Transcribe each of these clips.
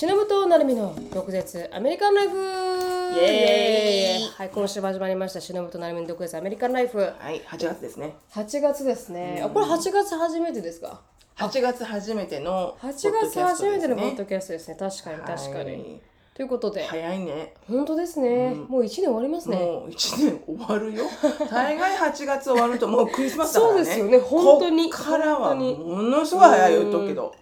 忍と成美の毒舌アメリカンライフ。イエーイ。はい、今週も始まりました。忍と成美の毒舌アメリカンライフ。はい、8月ですね。8月ですね、あこれ8月初めてですか？8月初めての8月初めてのポッドキキャストですね。確かに確かに、はいということで、早いね。本当ですね、もう1年終わりますね。もう1年終わるよ。大概8月終わるともうクリスマスだからね。そうですよね。本当に。こっからはものすごい早い言うとくけど、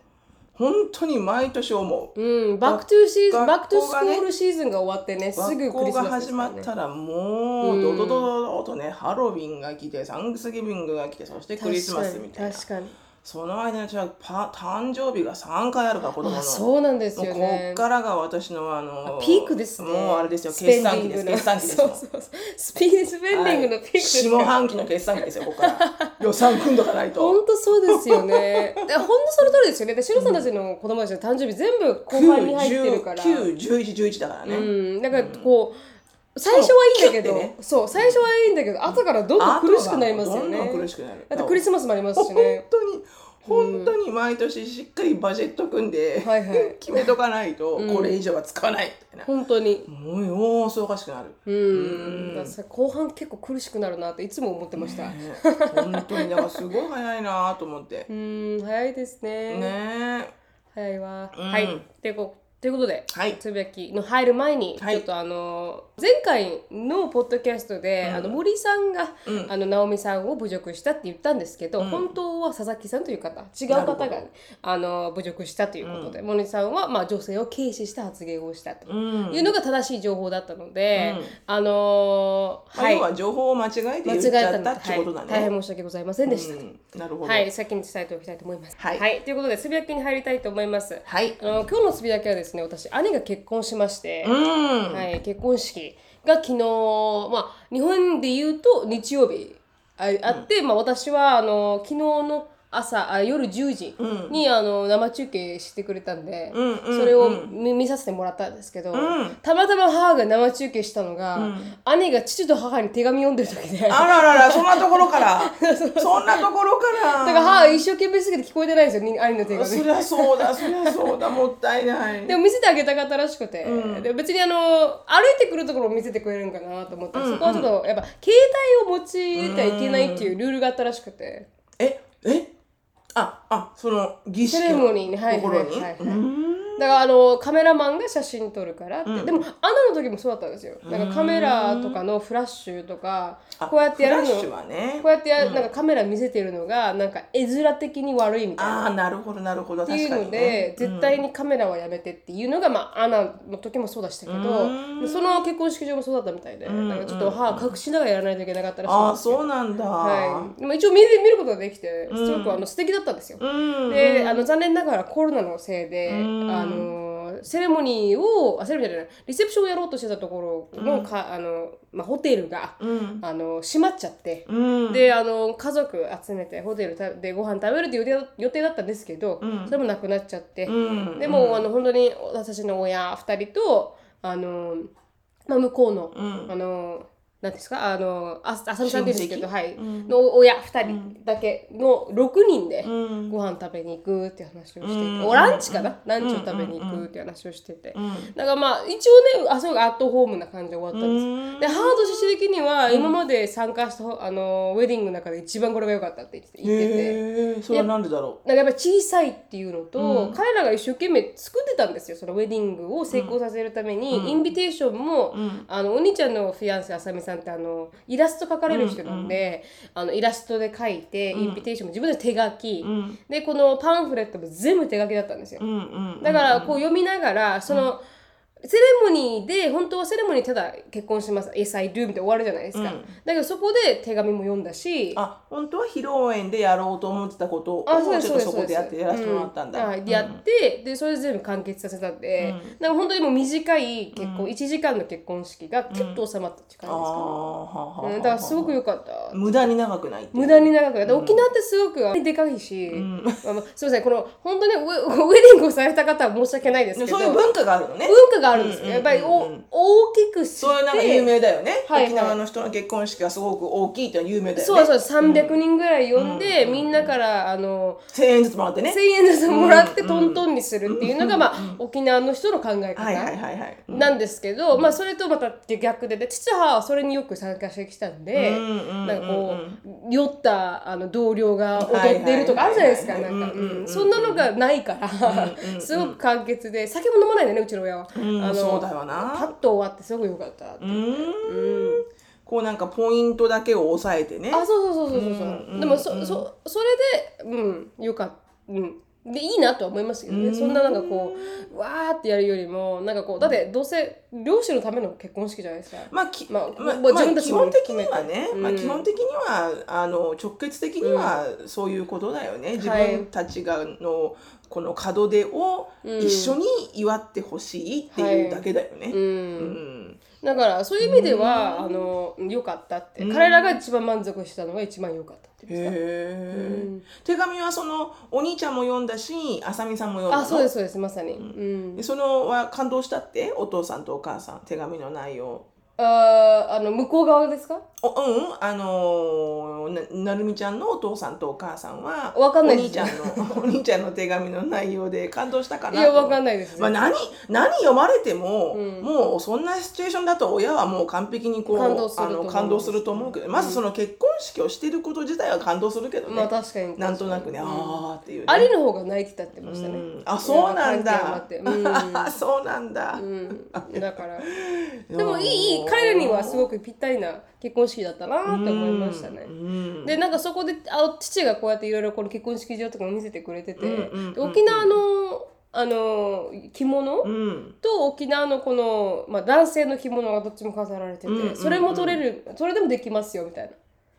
本当に毎年思う。うん、 back to season、back to school season が終わってね、すぐクリスマスですからね。まったらもうドドドドドとね、ハロウィンが来て Thanksgiving が来てそしてクリスマスみたいな確かに。その間に私はパ誕生日が3回あるから子供のあ、そうなんですよねっ。からが私のあのピークですね。もうあれですよ決算期です決算期ですよそうそうそう。スピースペンディングのピークですよ下半期の決算期ですよここから 予算組んどかないと本当そうですよね。で本当その通りですよね。で、シロさんたちの子供たちの誕生日全部後半に入ってるから。91111だからね、うん、だからこう、最初はいいんだけど、ねそう最初はいいんだけど、後からどんどん苦しくなりますよね。どんどん苦しくなるだってクリスマスもありますし本ね。当に本当に毎年しっかりバジェット組んで、はいはい決めとかないとこれ以上は使わないみたいな、本当に。もうよーそうおかしくなる、うん、後半結構苦しくなるなっていつも思ってました。ね本当にだからすごい早いなと思って うん、早いですね。ね早いわ。うんはい。でこということで、はい。つぶやきの入る前に、はい。ちょっとあの前回のポッドキャストで、あの森さんが、うん。あの直美さんを侮辱したって言ったんですけど、本当は佐々木さんという方違う方があの侮辱したということで、森さんはまあ女性を軽視した発言をしたとうん。いうのが正しい情報だったので、うん。あのまあはい。要は情報を間違えて間言っちゃったってことだね、はい、大変申し訳ございませんでした。うん。なるほど。はい、先に伝えておきたいと思います。はい。ということで、つぶやきに入りたいと思います。はい。あの今日のつぶやきはですね、私、兄が結婚しまして、うん。はい、結婚式が昨日、まあ、日本で言うと日曜日ああって、まあ、私はあの昨日の朝あ夜10時に、あの生中継してくれたんで、うんうんそれを見見させてもらったんですけど、ん。たまたま母が生中継したのが、兄が父と母に手紙読んでる時で。あららら そんなところから？そんなところから？だから母が一生懸命すぎて聞こえてないんですよ、に兄の手紙。そりゃそうだそりゃそうだ もったいない。でも見せてあげたかったらしくて、で別にあの歩いてくるところを見せてくれるんかなと思ったら、そこはちょっとやっぱ携帯を用いてはいけないっていうルールがあったらしくて、ええ？ああその儀式セレモニーのにはいところにはい。はいはいうんだからあのカメラマンが写真撮るからって、でもアナの時もそうだったんですよ。なんかカメラとかのフラッシュとかあこうやってやるのフラッシュはね。こうやってやる、なんかカメラ見せてるのがなんか絵面的に悪いみたいな。ああなるほどなるほど。っていうので、ね。絶対にカメラはやめてっていうのが、まあ、アナの時もそうでしたけど、でその結婚式場もそうだったみたいで、なんかちょっと母隠しながらやらないといけなかったらしいんあそうなんだ。はい、でも一応見る見ることができてすごくあの素敵だったんですよ。うん。であの残念ながらコロナのせいで、あのセレモニーをあセレモニーじゃない。リセプションをやろうとしてたところのか、あのまあ、ホテルが、うん。あの閉まっちゃって。うん。であの家族集めてホテルたでご飯食べるっていう予定だったんですけど、それもなくなっちゃって、うん。でも、あの本当に私の親2人とあの、まあ、向こうの、ん。あのなんですか？あのああさみさんですけど、はい。の親2人だけの6人でうん。ご飯食べに行くって話をしてて、うん。おランチかな、ランチを食べに行くって話をしてて、ん。だからまあ一応ねあそうアットホームな感じで終わったんですようん。で母として的には今まで参加したあのウェディングの中で一番これが良かったって言って言ってて。それはなんでだろなんかやっぱ小さいっていうのと、彼らが一生懸命作ってたんですよそのウェディングを成功させるために、インビテーションも、あのお兄ちゃんのフィアンセあさみさんってあのイラスト描かれる人なんで、あのイラストで描いて、インビテーションも自分で手書き、でこのパンフレットも全部手書きだったんですよ、ううんうんだからこう読みながらその、セレモニーで本当はセレモニーただ結婚します。Yes I do みたいな終わるじゃないですか、だけどそこで手紙も読んだし。あ本当は披露宴でやろうと思ってたことをあそうですちょっとそこでやってやらせてもらったんだ、うはい、でやって、でそれで全部完結させたんで、なんか本当にもう短い結婚、1時間の結婚式がキュッと収まったっていう感じですかね、ああはあはあうんだからすごく良かった。無駄に長くないっていう。無駄に長くで沖縄ってすごくでかいし、まあまあすみませんこの本当にウェ ウェディングをされた方は申し訳ないですけど。そういう文化があるのね。文化ががあるんですよ、うんやっぱりお、大きくしてそれなんか有名だよね、はいはい。沖縄の人の結婚式がすごく大きいっていうのは有名だよね。そうそう300人ぐらい呼んで、うんみんなからあの1000円ずつもらってね。1000円ずつもらってうんトントンにするっていうのが、まあ、沖縄の人の考え方、なんですけど、まあそれとまた逆でで父母はそれによく参加してきたんで、なんかこう酔ったあの同僚が踊ってるとかあるじゃないですかはいなんか。そんなのがないからすごく簡潔で酒も飲まないんだよねうちの親は。うんあのそうだよパなッと終わってすごく良かったって。うん。うん。こうなんかポイントだけを押さえてね。あそうそうそうそうそうそう、うんでもそ,、うんそそれでうんよかったうん。でいいなとは思いますけどね、うん。そんななんかこうわーってやるよりもなんかこうだってどうせ漁師のための結婚式じゃないですか。まあきまあまあまあ自分たちも基本的にはね、うんまあ、基本的にはあの直結的にはそういうことだよね、自分たちがのこの門出を一緒に祝ってほしいっていうだけだよね。だからそういう意味では、あの良かったって、うん。彼らが一番満足したのが一番良かったって言ってた。手紙はそのお兄ちゃんも読んだしあさみさんも読んだの？あそうですそうですまさに。うん。でそのは感動したって？お父さんとお母さん手紙の内容あーあの向こう側ですか？おうんあのーななるみちゃんのお父さんとお母さんはわかんないおです。兄ちゃんの お兄ちゃんの手紙の内容で感動したかないやわかんい、ないです、ねまあ、何何読まれても、うん。もうそんなシチュエーションだと親はもう完璧にこう感動するとあの思う感動すると思うけどまずその結婚式をしてること自体は感動するけどね、まあ確かに。なんとなくね、うんあーっていうね、ありの方が泣いてたってましたね。うん。あそうなんだ。うん。そうなんだ、うん、だから。でもいい彼らにはすごくぴったりな結婚式だったなって思いましたね。うん。でなんかそこであ父がこうやっていろいろこの結婚式場とかも見せてくれてて、沖縄のあの着物、うん。と沖縄のこの、まあ、男性の着物がどっちも飾られてて、それも取れるそれでもできますよみたいな。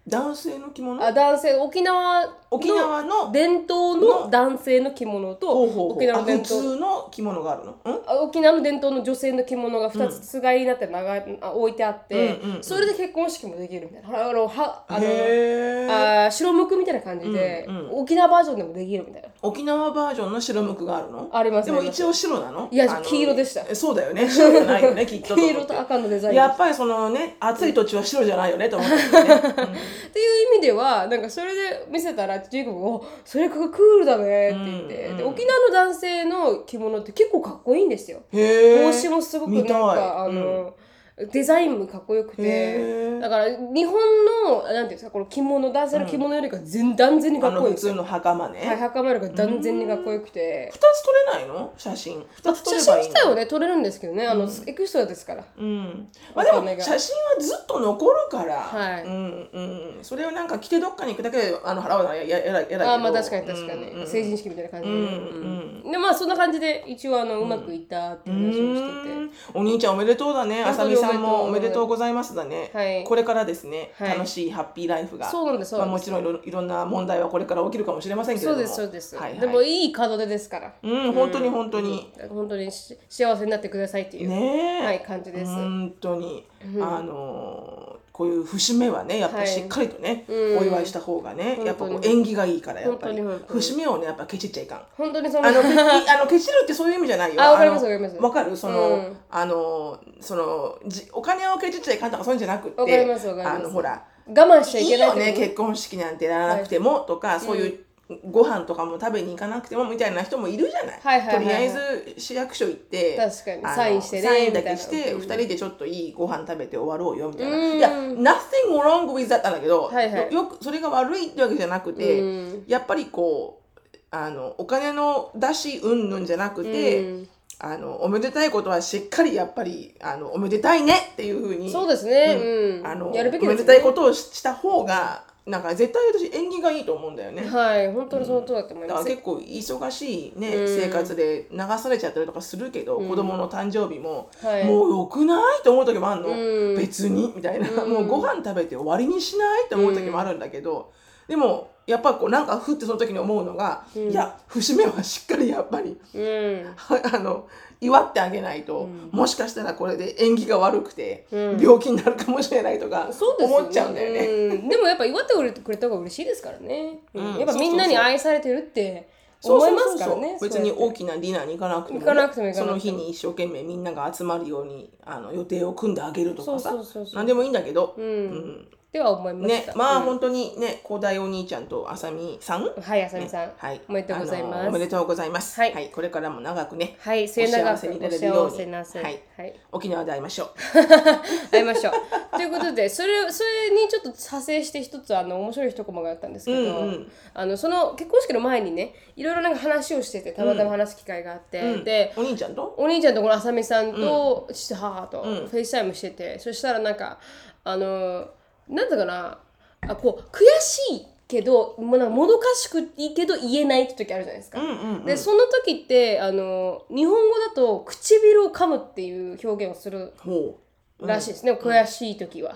男性の着物？あ男性沖縄の沖縄の？伝統の男性の着物と沖縄の伝統。通の着物があるの、うん？あ沖縄の伝統の女性の着物が2つつがいになって長いあ置いてあって、うんうんうんそれで結婚式もできるみたいな。あのはあのあー白むくみたいな感じで、うんうん。沖縄バージョンでもできるみたいな沖縄バージョンの白むくがあるの？ありますでも一応白なの？いや黄色でした。えそうだよね。白じゃないよね きっと黄色と赤のデザインやっぱりそのね暑い土地は白じゃないよねと思ったよね、っていう意味ではなんかそれで見せたらジェイコブがお「それクールだね」って言って、うんうんで沖縄の男性の着物って結構かっこいいんですよ。帽子もすごくなんかあの、デザインもかっこよくて。だから日本のなんていうんですかこの着物男性の着物よりか全断然にかあっこいい普通の袴ね、はい、袴よりか断然にかっこよくて。二つ撮れないの？写真。二つ撮写真ればいいの？自体はね撮れるんですけどね。あの、エクストラですから。うん、まあでも写真はずっと残るから、はい。うんうん、それをなんか着てどっかに行くだけであの払うのはやややらやらけど。あーまあ確かに確かに、うんうん成人式みたいな感じで、うんうんでまあそんな感じで一応あのうまくいったっていう話をしてて、うん。お兄ちゃんおめでとうだね。あさ本当にみさんもおおめでとうございますだね、はい。これからですね、はい。楽しいハッピーライフが。そうなんですまあ、もちろんいろいろんな問題はこれから起きるかもしれませんけれども。そうですそうです、はいはい、でもいい門出ですから、うん本当に本当に、本当にし幸せになってくださいっていう、ねえ、はい感じです、本当に、あのーこういう節目はねやっぱしっかりとね、うん。お祝いした方がねやっぱこう縁起がいいからやっぱり。節目をねやっぱケチっちゃいかん。本当にそのあのけ あのケチるってそういう意味じゃないよ。あわかりますのわかります。わかる？その、うん。あのそのじお金をケチっちゃいかんとかそういうんじゃなくってわかりますわかります。あのほら我慢しちゃいいいけないよねって結婚式なんてやらなくても、とかそういうご飯とかも食べに行かなくてもみたいな人もいるじゃない。はいはいはいはい。とりあえず市役所行って確かに。サインしてねサインだけして二人でちょっといいご飯食べて終わろうよみたいな。うん。いや nothing wrong with that なんだけど、はいはい。よよくそれが悪いってわけじゃなくて、うん。やっぱりこうあのお金の出しうんぬんじゃなくて、うん。あのおめでたいことはしっかりやっぱりあのおめでたいねっていうふうにそうですね、うん。あのやるべきです、ね、おめでたいことをしした方がなんか絶対私縁起がいいと思うんだよね。はい本当にその通りだと思います、だから結構忙しいね、うん。生活で流されちゃったりとかするけど、子供の誕生日も、はい。もうよくないと思う時もあるの、うん。別に？みたいな、うん。もうご飯食べて終わりにしない？って思う時もあるんだけど、でもやっぱこうなんかふってその時に思うのが、いや節目はしっかりやっぱりうん。あの祝ってあげないと、もしかしたらこれで縁起が悪くて、うん。病気になるかもしれないとか思っちゃうんだよね。うん。でもやっぱ祝ってくれた方が嬉しいですからね、うん。うん。やっぱみんなに愛されてるって思いますからね別に大きなディナーに行かなくても,、行かなくてもその日に一生懸命みんなが集まるようにあの予定を組んであげるとかさ。何でもいいんだけど、うん、うんでは思いました。ねまあうん本当にね広大お兄ちゃんとあさみさん、はい、あさみさん。はい、おめでとうございますあのおめでとうございます。はいこれからも長くね、はい、末永くお幸せになれるようにお幸せなせ。はいはい。沖縄で会いましょう。会いましょう。ということで、それ、それにちょっと派生して一つ、あの、面白い一コマがあったんですけど。うんうんあの、その結婚式の前にね、いろいろなんか話をしてて、たまたま話す機会があって、うんで。お兄ちゃんと？お兄ちゃんとこのあさみさんと父と母とん FaceTime してて、そしたらなんかあのなんだかな？あこう悔しいけどもうなんかもどかしくいいけど言えないって時あるじゃないですか。うんうんうん。でその時ってあの日本語だと唇を噛むっていう表現をする。らしいですね、悔しい時は。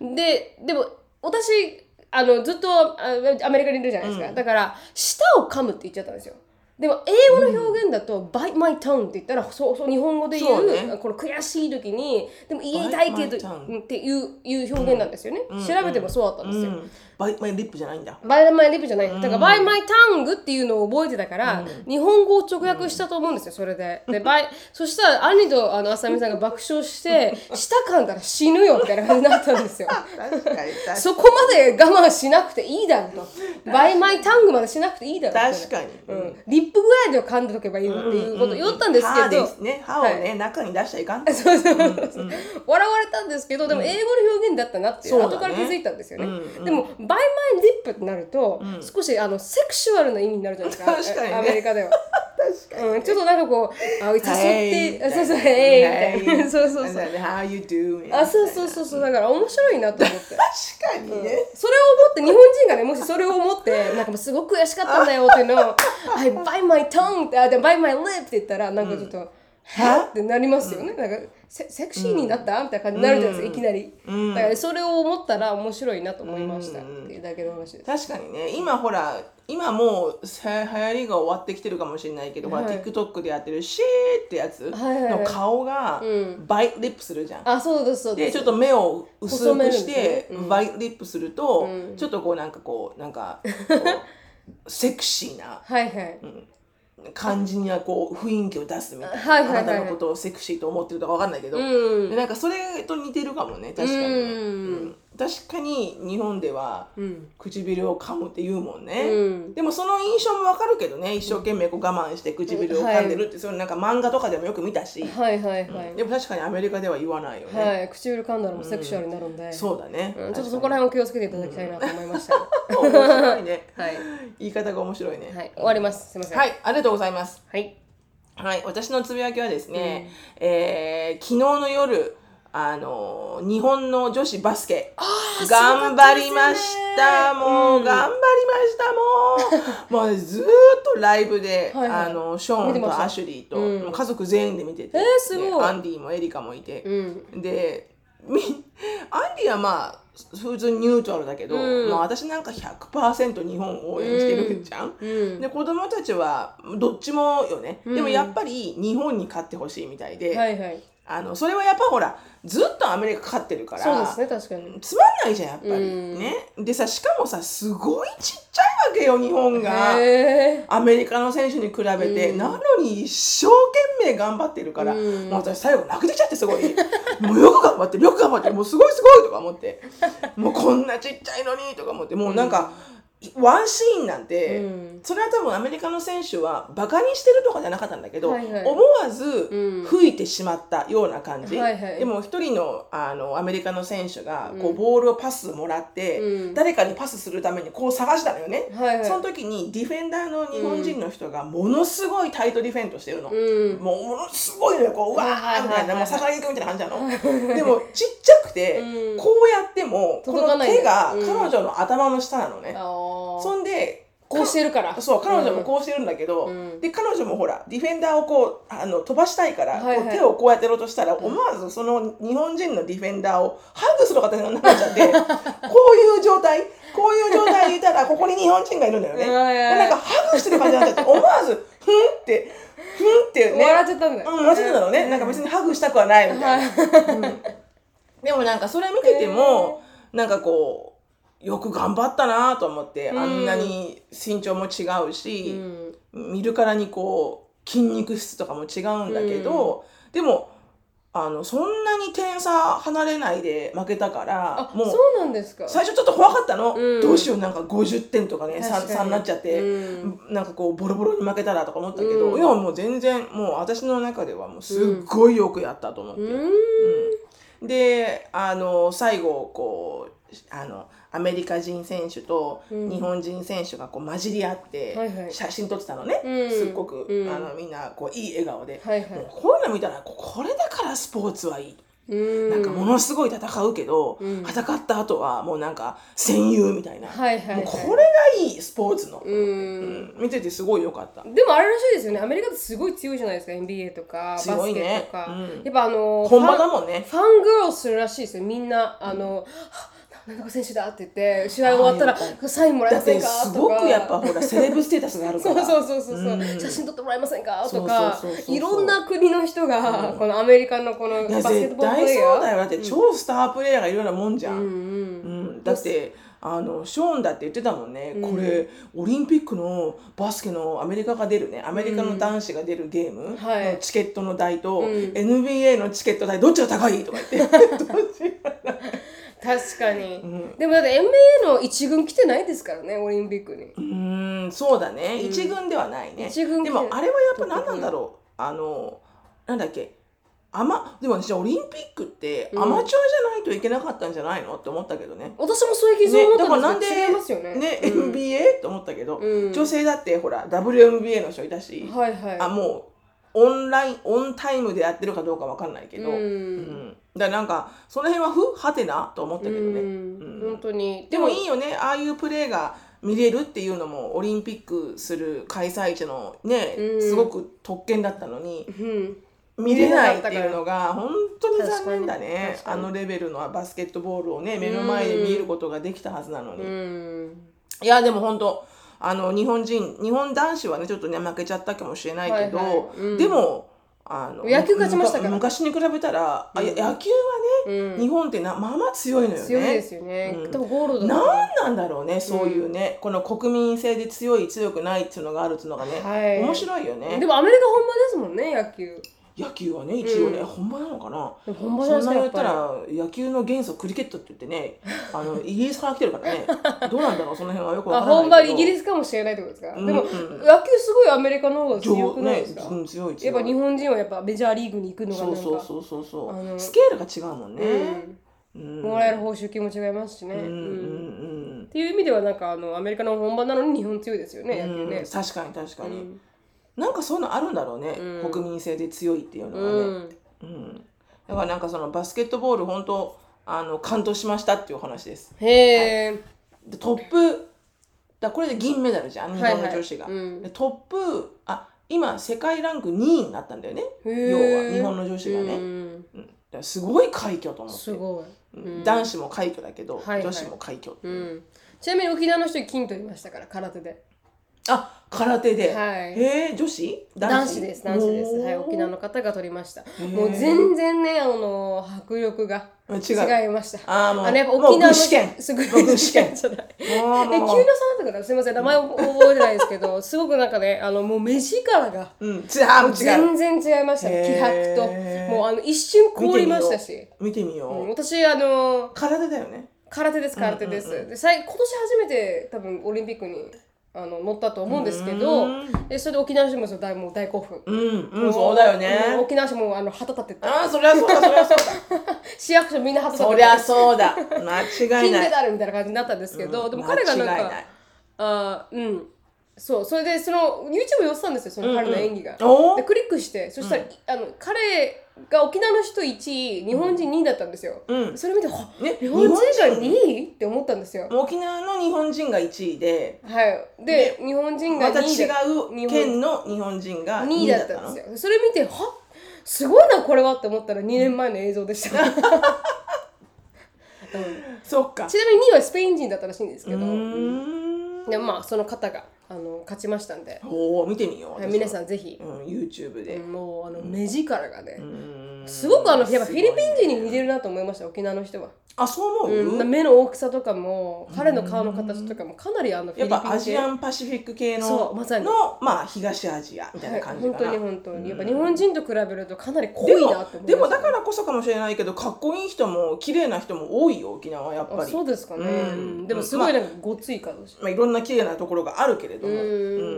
うん。ででも私あのずっとあアメリカにいるじゃないですか、だから舌を噛むって言っちゃったんですよでも英語の表現だと「bite my tongue」って言ったらそうそう日本語で言うそうね。この悔しい時にでも言いたいけど bite my tongue うんっていういう表現なんですよね、調べてもそうだったんですよ、うん。 bite my lip じゃないんだ。 bite my lip じゃない。だから、 bite my tongue っていうのを覚えてたから、日本語を直訳したと思うんですよ、それで。で、 bite、そしたら、兄とあの、あさみさんが爆笑して、舌噛んだら死ぬよみたいな感じになったんですよ。確かに。そこまで我慢しなくていいだろうと。bite my tongue までしなくていいだろう確かに。うん、 lip ぐらいでは噛んでおけばいいのっていうことを言ったんです歯けど、ですね。歯をね、中に出しちゃいかんと。そうそうそう笑われたんですけどでも英語の表現だったなっていうそうだね後から気づいたんですよね、うんでも「 bite my lip」ってなると、少しあのセクシュアルな意味になるじゃないですか。ね。アメリカでは、確かに。うん、ちょっとなんかこうあ誘って、あそうそう「Hey」みたいな。そうそうそう。How you doing? あそうそうそうそう。だから面白いなと思って。確かにね。それを思って日本人がねもしそれを思って なんかもうすごく悔しかったんだよっていうのを「I bite my tongue」ってあで bite my lip って言ったらなんかちょっと「はってなりますよね、なんかセセクシーになった、みたいな感じになるじゃないですか、いきなり、だからそれを思ったら面白いなと思いましたっていうだけの話です、確かにね。今ほら今もうさ流行りが終わってきてるかもしれないけど、ほらはい。TikTok でやってるシェーってやつの顔がうん。 bite lip するじゃん。あそうですそうですちょっと目を薄くしですね。て、 bite lip すると、うん。ちょっとこうなんかこうなんか セクシーな。はいはい、感じにはこう雰囲気を出すみたいな、はいはいはい。あなたのことをセクシーと思ってるとかわかんないけど、うん。でなんかそれと似てるかもね確かにね、うん。うん確かに日本ではうん。唇を噛むって言うもんね、うん。でもその印象もわかるけどね一生懸命こう我慢して唇を噛んでるって、それなんか漫画とかでもよく見たし、はいはいはい、でも確かにアメリカでは言わないよね、はい、唇噛んだらもうセクシュアルになるんで、そうだね、うんちょっとそこら辺を気をつけていただきたいなと思いました、面白いね。はい、言い方が面白いね。はい、終わります。すいません。はい、ありがとうございます。はい。はい、私のつぶやきはですね、えー昨日の夜、あの日本の女子バスケ。頑張りました。もう、頑張りました。もう もうずーっとライブで、あのショーンとアシュリーと、家族全員で見てて、えーすごい。でアンディもエリカもいて、うん。でみアンディはまあ普通にニュートラルだけど、うん。まあ、私なんか100%日本を応援してるじゃん。うん。で子供たちはどっちもよね、うん。でもやっぱり日本に勝ってほしいみたいで、はいはい。あのそれはやっぱほらずっとアメリカ勝ってるからそうですね確かに。つまんないじゃんやっぱり、うん。ねでさしかもさすごいちっちゃいわけよ日本が。へアメリカの選手に比べて、うん。なのに一生懸命頑張ってるから、うん。もう私最後泣けてきちゃってすごい。もうよく頑張ってるよく頑張ってる。もうすごいすごいとか思って。もうこんなちっちゃいのにとか思って。もうなんか、ワンシーンなんて、うん。それは多分アメリカの選手はバカにしてるとかじゃなかったんだけど、はいはい。思わずうん。吹いてしまったような感じ、はいはい。でも一人のあのアメリカの選手がこううんボールをパスもらって、うん。誰かにパスするためにこう探したのよね、はいはい。その時にディフェンダーの日本人の人がものすごいタイトディフェントしてるの、うん。もうものすごいのよこううわーみたいなもう魚肉みたいな感じなの。でもちっちゃくて、うん。こうやってもこの手がうん。彼女の頭の下なのね、そんでこうしてるから。そう彼女もこうしてるんだけど、うん。で彼女もほらディフェンダーをこうあの飛ばしたいから、はいはい。手をこうやってやろうとしたら、思わずその日本人のディフェンダーをハグする形になっちゃって こういう状態こういう状態にいたらここに日本人がいるんだよね。なんかハグしてる感じになっちゃって思わずふんってふんってね。笑っちゃったんだよ。うん、笑ってたのね、なんか別にハグしたくはないみたいな。うん。でもなんかそれ見てても、なんかこうよく頑張ったなと思って、うん。あんなに身長も違うし、うん。見るからにこう筋肉質とかも違うんだけど、でもあのそんなに点差離れないで負けたからあもうそうなんですか？最初ちょっと怖かったの、うん。どうしようなんか50点とかね 3, 確かに。3になっちゃって、うん。なんかこうボロボロに負けたらとか思ったけど、うん。いやもう全然もう私の中ではもうすっごいよくやったと思って。うん。であの最後こうあのアメリカ人選手とうん。日本人選手がこう混じり合って写真撮ってたのね、うん。すっごく、うん。あのみんなこういい笑顔で、はいはい。もうこういうの見たらここれだからスポーツはいい、うん。なんかものすごい戦うけど、うん。戦った後はもうなんか戦友みたいな、はいはいはい。もうこれがいいスポーツの、うん。うん。見ててすごい良かった。でもあれらしいですよね。アメリカってすごい強いじゃないですか NBA とかバスケねとか、うん。やっぱあの本場だファンもんね。ファングローするらしいですよ。みんなあの、はなんとか選手だって言って試合終わったらサインもらえませんかすごくやっぱほらセレブステータスがあるかそうら。そうそうそうそう、うん写真撮ってもらえませんかとかいろんな国の人が、このアメリカのこのバスケットボールプレイヤーそうだよだって超スタープレイヤーがいるようなもんじゃん、うんうんうんだってあのショーンだって言ってたもんね、これオリンピックのバスケのアメリカが出るねアメリカの男子が出るゲームのチケットの代と、ん NBA のチケット代どっちが高いとか言ってどっちが確かに、ん。でもだって NBA の一軍来てないですからねオリンピックに。うーんそうだね、一軍ではないね。一軍でもあれはやっぱ何なんだろう。あのなんだっけ。アマでも私オリンピックってアマチュアじゃないといけなかったんじゃないのって思ったけどね。私もそういう傷をね、持っただからなんでね。ね、うん。NBA と思ったけど、うん。女性だってほら WNBA の人いたし、はいはい。あもうオンラインオンタイムでやってるかどうかわかんないけど、うん。うん。だからなんかその辺はふはてなと思ったけどね、うん。うん本当に。でもいいよね。ああいうプレーが見れるっていうのもオリンピックする開催地のね、うん。すごく特権だったのにうん。見れないっていうのが本当に残念だね。あのレベルのバスケットボールをね目の前で見ることができたはずなのに。うん。いやでも本当あの日本人日本男子はねちょっとね負けちゃったかもしれないけど、はいはい。うん。でもあの野球勝ちましたから。む昔に比べたら、あいや野球はね、うん。日本ってなまあまあ強いのよね。強いですよね、うん。多分ゴールドなんなんだろうねそういうね、この国民性で強い強くないっていうのがあるっていうのがね、はい。面白いよね。でもアメリカ本場ですもんね野球野球はね一応ね、うん本場なのかな。本場じゃそんないですかな言ったら野球の元祖クリケットって言ってねあの イギリスから来てるからね。どうなんだろうその辺はよくわあからないけど。本場イギリスかもしれないってことですか、うん。でも、うん野球すごいアメリカの方が強くないですか、ねうん強いやっぱ日本人はやっぱメジャーリーグに行くのがなんかそうそうそうそうそう。スケールが違うもんね。もらえる報酬金も違いますしね、うんうんうん。っていう意味ではなんかあのアメリカの本場なのに日本強いですよね野球ね、確かに確かに、うんなんかそういうのあるんだろうね、うん。国民性で強いっていうのうがね、ん。うん。だからなんかそのバスケットボール本当あの感動しましたっていう話です。へえ、でトップだこれで銀メダルじゃん日本の女子が、はいはいうん。でトップあ今世界ランク2位になったんだよね。要は日本の女子がね、うん。すごい快挙と思って。すごい、うん。男子も快挙だけど、はいはい。女子も快挙、う。ん、ちなみに沖縄の人金取りましたから空手で。あ空手で、はい。へえ女子？男子？です男子です。はい沖縄の方が取りました。ー。もう全然ねあの迫力が違いました。ああのやっぱ沖縄の具志堅。すごいもう具志堅。じゃない。え、急なさんもうだったかなすみません、名前を覚えてないですけど、すごくなんかね、あの、もう目力が、全然違いましたね、気迫と。もうあの、一瞬凍りましたし。見てみよう、う。ん私、あの、空手だよね。空手です、空手です。でさい今年初めて多分オリンピックにあの乗ったと思うんですけどうん、でそれで沖縄の人も大もう大興奮。うんうんそうだよね。うん沖縄市もあの旗立てて、ああそりゃそうだそりゃそうだ。市役所みんな旗立てて、そりゃそうだ。間違い金ない。メダルみたいな感じになったんですけど、でも彼がなんか間違いない、あーうん。そうそれでその YouTube 寄ってたんですよその彼の演技が、おー。でクリックしてそしたら、あの彼が沖縄の人1位日本人2位だったんですよ、うん。それ見てはね日本人が日本2位って思ったんですよ。沖縄の日本人が1位で。はい。で日本人がまた2位違だう県の日本人が2 2位位だったんですよ。それ見ては？すごいなこれはって思ったら2年前の映像でした、うん。そっか。ちなみに2位はスペイン人だったらしいんですけど。でもまあその方があの勝ちましたんで、おお見てみよう。はい皆さんぜひ。う、ん YouTube で。もうあの目力がね、すごくあのやっぱフィリピン人に似てるなと思いました沖縄の人はあそう思う、うん、目の大きさとかも彼の顔の形とかもかなりあのフィやっリピン系。ぱアジアンパシフィック系のまさに。のまあ東アジアみたいな感じかな、はい、本当に本当に、うん。やっぱ日本人と比べるとかなり濃いなって思います。でもだからこそかもしれないけどかっこいい人も綺麗な人も多いよ沖縄はやっぱありそうですかね、うん。うんでもすごいなんかごつい感じ、まあ、いろんな綺麗なところがあるけれども、うん。う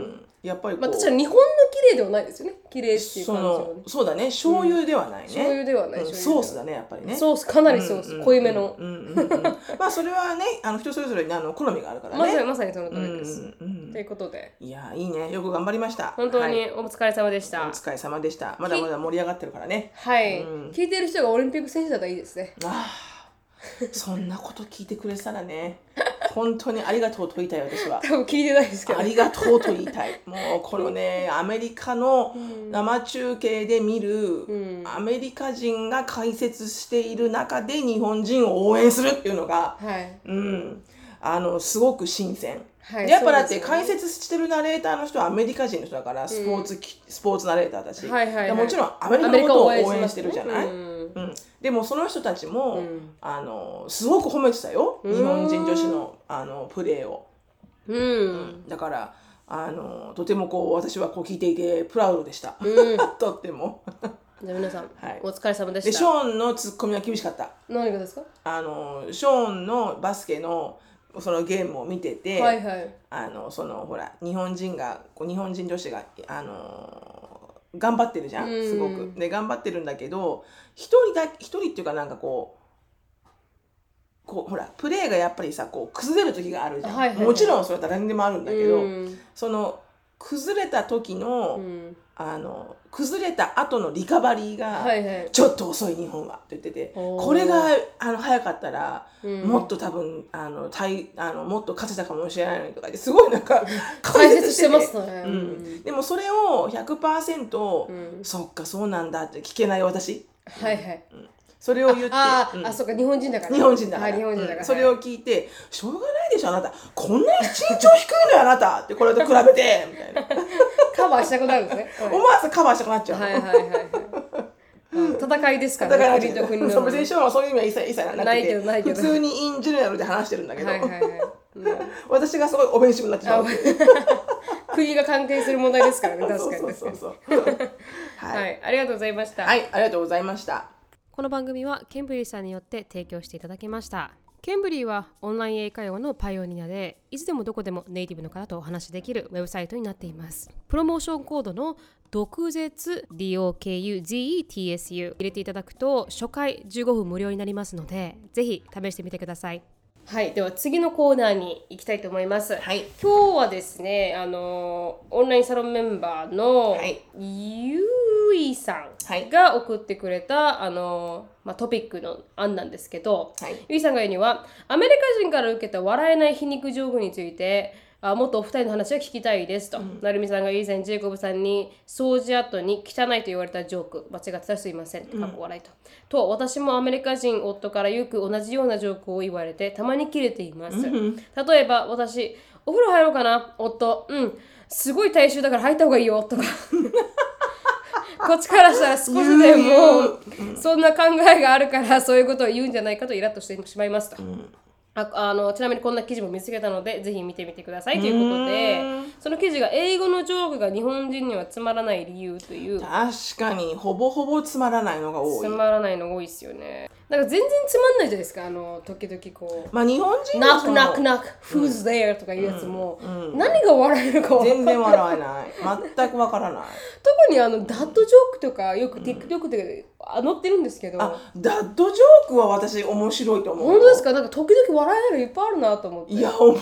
んやっぱりこう、まあ確かに日本の綺麗ではないですよね。綺麗っていうそ感じはね。のそうだね。醤油ではないね、醤油ではないうん。ソースだねやっぱりね。ソースかなりソース、うん濃いめの、うんうんうんうん。まあそれはねあの人それぞれにあの好みがあるからね。まさにまさにその通うんりです、うん。ということで。いやいいね。よく頑張りました。本当はい。にお疲れ様でした。お疲れ様でした。まだまだ盛り上がってるからね。はい、うん。聞いてる人がオリンピック選手だったらいいですね。ああそんなこと聞いてくれてたらね本当にありがとうと言いたい私は。多分聞いてないですけどありがとうと言いたい。もうこのねアメリカの生中継で見る、うん。アメリカ人が解説している中で日本人を応援するっていうのがはい。うん。あのすごく新鮮、はいでやっぱだって解説してるナレーターの人はアメリカ人の人だからスポーツき、スポーツナレーターだし、はいはいもちろんアメリカのことを応援してるじゃない、うん。うん、でもその人たちも、うん。あのすごく褒めてたよ。日本人女子のあのプレーを。うん。だからあのとてもこう私はこう聞いていてプラウドでした、うん。とっても。じゃあ皆さん、はい。お疲れ様でした。ョーンのツッコミは厳しかった。何がですか？あのショーンのバスケのそのゲームを見てて、はいはい。あのそのほら日本人がこう日本人女子があの頑張ってるじゃんうん。すごく。で頑張ってるんだけど一人だ一人っていうかなんかこうこうほらプレーがやっぱりさこう崩れる時があるじゃん、はいはいはい。もちろんそれは誰にでもあるんだけど、うん。その崩れた時の,、うん。あの崩れた後のリカバリーが、はいはい。ちょっと遅い日本は。って言ってて。おー。これがあの早かったら、うん。もっと多分あの対あのもっと勝てたかもしれないのにとかってすごいなんか 解説してますね。ううん。ん、でもそれを100%、うん。そっかそうなんだって聞けない私。はいはい。それを言ってあー、うん。あそっか日本人だから。日本人だから、はい日本人だから、うん。それを聞いて「しょうがないでしょあなた。こんなに身長低いのよあなた」ってこれと比べてみたいなカバーしたくなるんですね。はい。思わずカバーしたくなっちゃう。の、はいはいはい。戦いですからね国と国のそう別にそういう意味は一切一切なくてないけどないけど。普通にインジェネラルで話してるんだけど、はいはいはい、うん。私がすごいお弁当になってしまう。国が関係する問題ですからね確かにそうそうそう。そうは、はい。い、ありがとうございました、はい、ありがとうございました。この番組はケンブリーさんによって提供していただきましたケンブリーはオンライン英会話のパイオニアでいつでもどこでもネイティブの方とお話しできるウェブサイトになっています。プロモーションコードの毒舌 DOKUZETSU 入れていただくと初回15分無料になりますのでぜひ試してみてください。はいでは次のコーナーに行きたいと思います、はい。今日はですねあのオンラインサロンメンバーのはい。ゆいさはい。んが送ってくれた、あのまあ、トピックの案なんですけど、はい。ゆいさんが言うにはアメリカ人から受けた笑えない皮肉ジョークについてあもっとお二人の話を聞きたいですと、なるみさんが以前ジェイコブさんに掃除後に汚いと言われたジョーク。間違ってたらすいませんかっこ笑いと、と私もアメリカ人夫からよく同じようなジョークを言われてたまに切れています、例えば私お風呂入ろうかな？夫。うん。すごい大衆だから入った方がいいよ。とか。こっちからしたら少しでもそんな考えがあるからそういうことを言うんじゃないかとイラッとしてしまいますと。ああのちなみにこんな記事も見つけたのでぜひ見てみてください。ということでその記事が英語のジョークが日本人にはつまらない理由という。確かにほぼほぼつまらないのが多い。つまらないのが多いですよねなんか全然つまんないじゃないですかあの時々こう。まあ日本人「ナックナック Who's there?」とかいうやつも。何が笑えるか全然笑えない。全くわからない。特にあのダッドジョークとかよく TikTok であ載ってるんですけど、あ dad joke は私面白いと思う本当ですか？なんか時々笑えるのいっぱいあるなと思って。いや思う。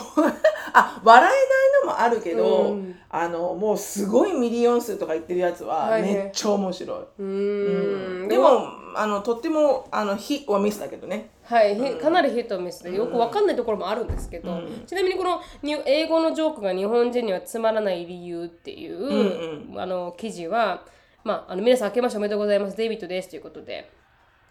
あ笑えないのもあるけど、うん。あのもうすごいミリオン数とか言ってるやつはめっちゃ面白い、うーん。でもあのとってもあの hit or miss だけどね。はい、かなり hit miss でよくわかんないところもあるんですけど、ちなみにこのに英語のジョークが日本人にはつまらない理由っていう、あの記事は、まあ、あの皆さん明けましておめでとうございますデイビッドですということで、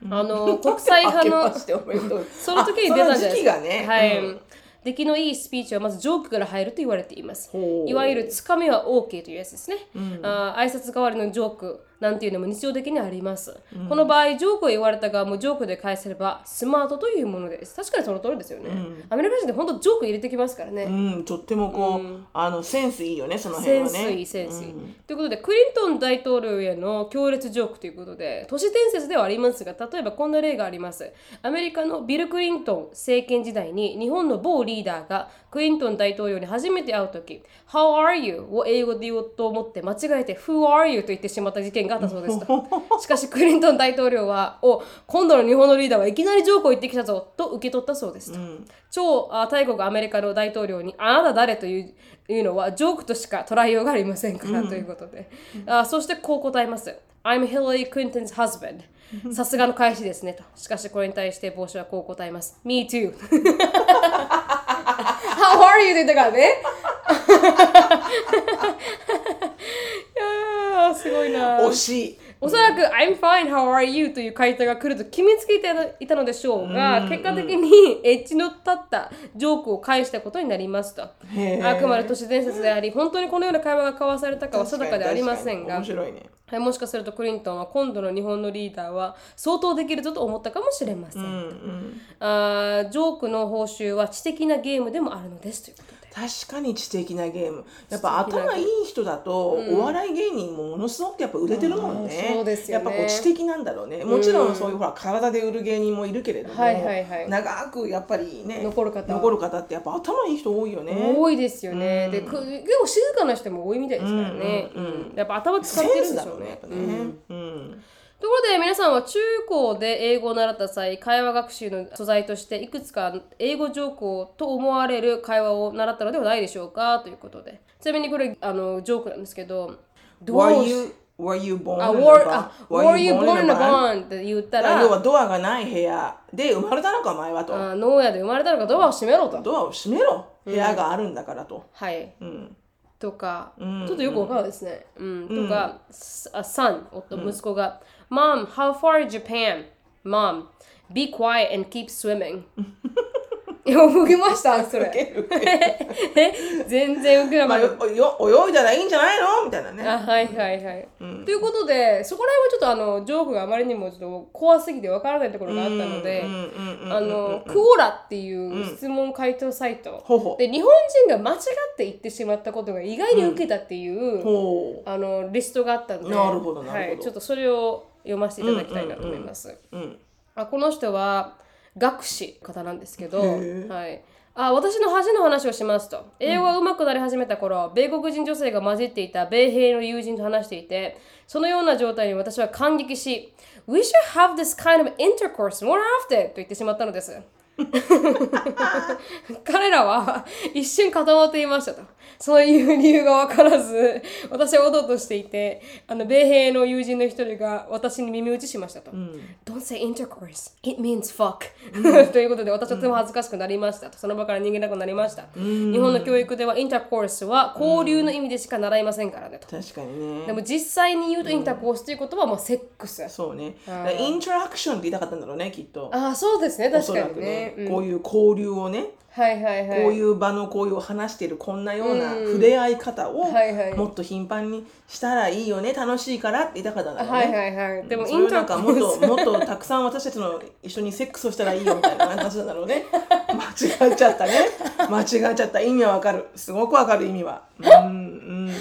あの国際派の その時に出たんじゃないですか。ね、はい、うん。出来のいいスピーチはまずジョークから入ると言われています。いわゆるつかみは OK というやつですね、あー挨拶代わりのジョークなんていうのも日常的にあります、この場合ジョークを言われた側もジョークで返せればスマートというものです。確かにその通りですよね、アメリカ人って本当ジョーク入れてきますからね、うん、とってもこう、あのセンスいいよねその辺はね。センスいいセンスいい、ということでクリントン大統領への強烈ジョークということで都市伝説ではありますが例えばこんな例があります。アメリカのビル・クリントン政権時代に日本の某リーダーがクリントン大統領に初めて会う時 How are you? を英語で言おうと思って間違えて Who are you? と言ってしまった事件があったそうです。と しかしクリントン大統領はお今度の日本のリーダーはいきなりジョークを言ってきたぞと受け取ったそうです。と、超あ大国アメリカの大統領にあなた誰といういうのはジョークとしか捉えようがありませんから、ということで、あそしてこう答えます。I'm Hillary Clinton's husband さすがの返しですねと。しかしこれに対して帽子はこう答えます。Me too How are you? って言ったからね。いやーすごいな。惜し。いおそらく I'm fine, how are you? という回答が来ると決めつけていたのでしょうが、結果的にエッジの立ったジョークを返したことになりますと。あくまで都市伝説であり、本当にこのような会話が交わされたかは定かではありませんが面、白いねはい、もしかするとクリントンは今度の日本のリーダーは相当できるぞと思ったかもしれません。うんうんあージョークの報酬は知的なゲームでもあるのですということで。確かに知的なゲーム。やっぱ頭いい人だと、お笑い芸人もものすごくやっぱ売れてるもんね,、うんそうですよね。やっぱこう知的なんだろうね。もちろんそういうほら体で売る芸人もいるけれども、はいはいはい。長くやっぱりね残る方。は残る方ってやっぱ頭いい人多いよね。多いですよね、でく結構静かな人も多いみたいですからね、うんやっぱ頭使ってるんでしょうね。ね、うんところで皆さんは中高で英語を習った際会話学習の素材としていくつか英語情報と思われる会話を習ったのではないでしょうかということで。ちなみにこれあのジョークなんですけどどう Were you, were you born あ、were, were you born in a barn? って言ったら要はドアがない部屋で生まれたのかお前はと。あ農家で生まれたのかドアを閉めろと。ドアを閉めろ。部屋があるんだからと、はい。うん。とか、ん。ちょっとよくわからないですね。うん、とか、s- a son、夫、息子が、Mom, how far is Japan? Mom, be quiet and keep swimming. いや、受けました？それ。全然受けなまあ、かった。よよ泳いだらいいんじゃないの？みたいなね。あはいはいはい、ということでそこら辺はちょっとあのジョークがあまりにもちょっと怖すぎてわからないところがあったので、うんうんうんあのクオラっていう質問回答サイト、ほうほう。で日本人が間違って言ってしまったことが意外に受けたっていう、ほあのリストがあったんでなるほどなるほど。はい、ちょっとそれを読ませていただきたいなと思います。ううんあこの人は学士方なんですけど、へはい、あ私の恥の話をしますと。英語が上手くなり始めた頃、米国人女性が混じっていた米兵の友人と話していてそのような状態に私は感激し We should have this kind of intercourse more often! と言ってしまったのです。彼らは一瞬固まっていましたと。そういう理由が分からず、私はおどおどしていて、あの米兵の友人の一人が私に耳打ちしましたと。Don't say intercourse, it means fuck. ということで、私はとても恥ずかしくなりましたと。その場から逃げなくなりました。日本の教育ではインターコースは交流の意味でしか習いませんからねと。確かにねでも実際に言うとインターコースということはもうセックス。そうねインタラクションって言いたかったんだろうねきっとああ、そうですね、確からにね。くねうんこういう交流をねはいはいはい。こういう場のこういう話しているこんなような触れ合い方をもっと頻繁にしたらいいよね楽しいからって言いたかったんだろうはいね。はいはい。でもインなんかもっと もっとたくさん私たちの一緒にセックスをしたらいいよみたいな話なんだろうね。間違っちゃったね。間違っちゃった意味はわかる。すごくわかる意味は。うん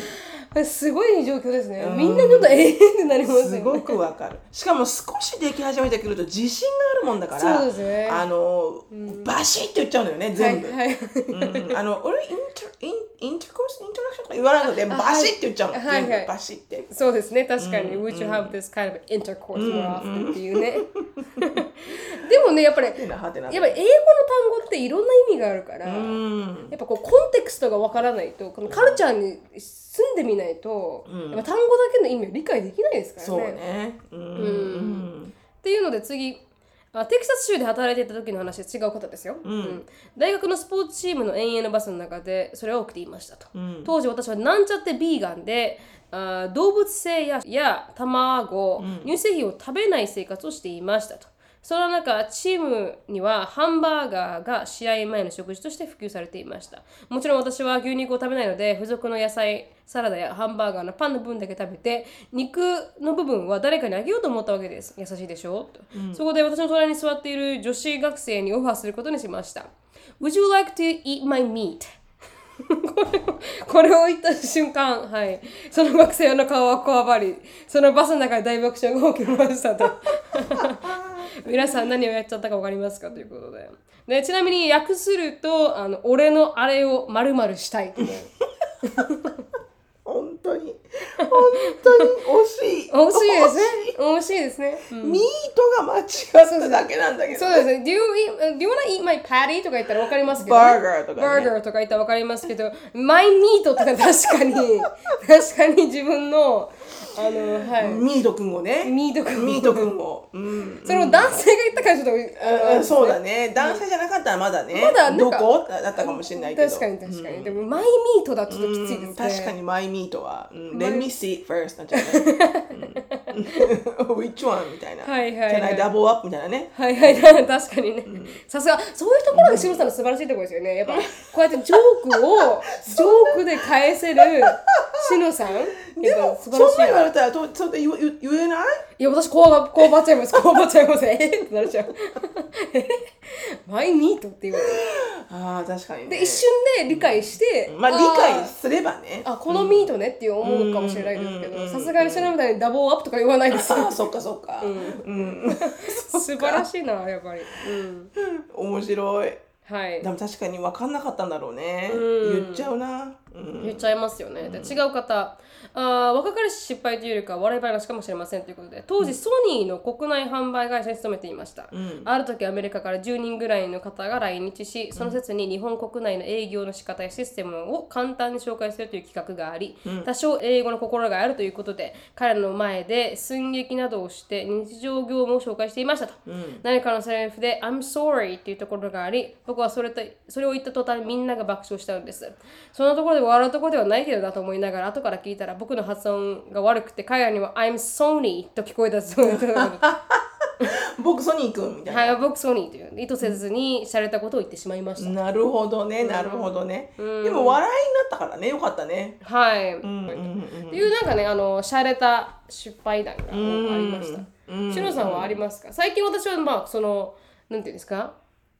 すごい状況ですね。みんなちょっとええってなりますよね。うんすごくわかる。しかも少しでき始めてくると自信があるもんだから、そうですねあの、バシッと言っちゃうのよね全部。はいはい。うんあの俺インタインインタコースインタラクションとか言わないのでバシッて言っちゃうの、はいはい全部バシッて。そうですね、確かに。We should have this kind of intercourse more often っていうね。でもね、やっぱり、やっぱり英語の単語っていろんな意味があるから、うんやっぱこうコンテクストがわからないと、このカルチャーに住んでみないと、やっぱ単語だけの意味を理解できないですからそうね。ね。うん。うん。っていうので次あテキサス州で働いていた時の話は違う方ですよ、うん。大学のスポーツチームの遠泳のバスの中でそれを起きていましたと、当時私はなんちゃってビーガンであ動物性やや卵、乳製品を食べない生活をしていましたとその中、チームにはハンバーガーが試合前の食事として普及されていました。もちろん私は牛肉を食べないので、付属の野菜、サラダやハンバーガーのパンの分だけ食べて、肉の部分は誰かにあげようと思ったわけです。優しいでしょ、うそこで私の隣に座っている女子学生にオファーすることにしました。Would you like to eat my meat? これをこれを言った瞬間、はい、その学生の顔はこわばり、そのバスの中で大爆笑が起きましたと。皆さん何をやっちゃったか分かりますか？ということで。でちなみに訳すると、あの俺のあれを丸々したいっていう。本当に本当に惜しい惜しいですね。惜しいですね。うんミートが間違っただけなんだけど、そうですね。Do you, eat, do you wanna eat my patty? とか言ったら分かりますけど、バーガーとかねバーガーとか言ったら分かりますけど、my meat とか確かに、確かに自分の、あの、はい。ミート君をね。ミート君ミート君を、うん。その男性が言ったからちょっと、あそうだね。男性じゃなかったらまだね、まだどこ？だったかもしれないけど。確かに確かに。でも、マイミートだとちょっときついですね。うん確かにマイミートは、うん、Let me see first なんちゃうね、うん Which one? みたいな、はいはいはい Can I double up? みたいなねはいはい、確かにね。さすが、そういうところがシロさんの素晴らしいところですよね。やっぱ、こうやってジョークを、ジョークで返せるシノさん？でもそんな。言われたらとそうって言う言う言えない？いや、私、こうば、こうばっちゃいます。こうばっちゃいます。えーってなっちゃう。えマイミートって言われて。ああ確かにねで、一瞬で理解して、まあ理ー解すればねあ、このミートねっていう思うかもしれないですけど、さすがにシノみたいにダボーアップとか言わないですよ。ああそっかそっか、うん 素晴らしいな、やっぱり。うん。面白いはいで。も確かに分かんなかったんだろうね、うん言っちゃうな、うん、言っちゃいますよね。で違う方あー若かりし失敗というよりかは笑い話かもしれませんということで当時ソニーの国内販売会社に勤めていました、ある時アメリカから10人ぐらいの方が来日しその説に日本国内の営業の仕方やシステムを簡単に紹介するという企画があり、多少英語の心があるということで彼らの前で寸劇などをして日常業務を紹介していましたと、何かのセリフで「I'm sorry」っていうところがあり僕はそれとそれを言った途端みんなが爆笑したんです。そのところで笑うところではないけどなと思いながら後から聞いたら僕の発音が悪くて彼らには「I'm Sony」と聞こえたそう 僕ソニー君みたいな、はい僕ソニーという意図せずにされたことを言ってしまいました、なるほどねなるほどね、でも笑いになったからねよかったね。はい、うんうんうん。っていうなんかねあの洒落た失敗談がありました。しのさんはありますか？最近私はまあそのなんていうんですか？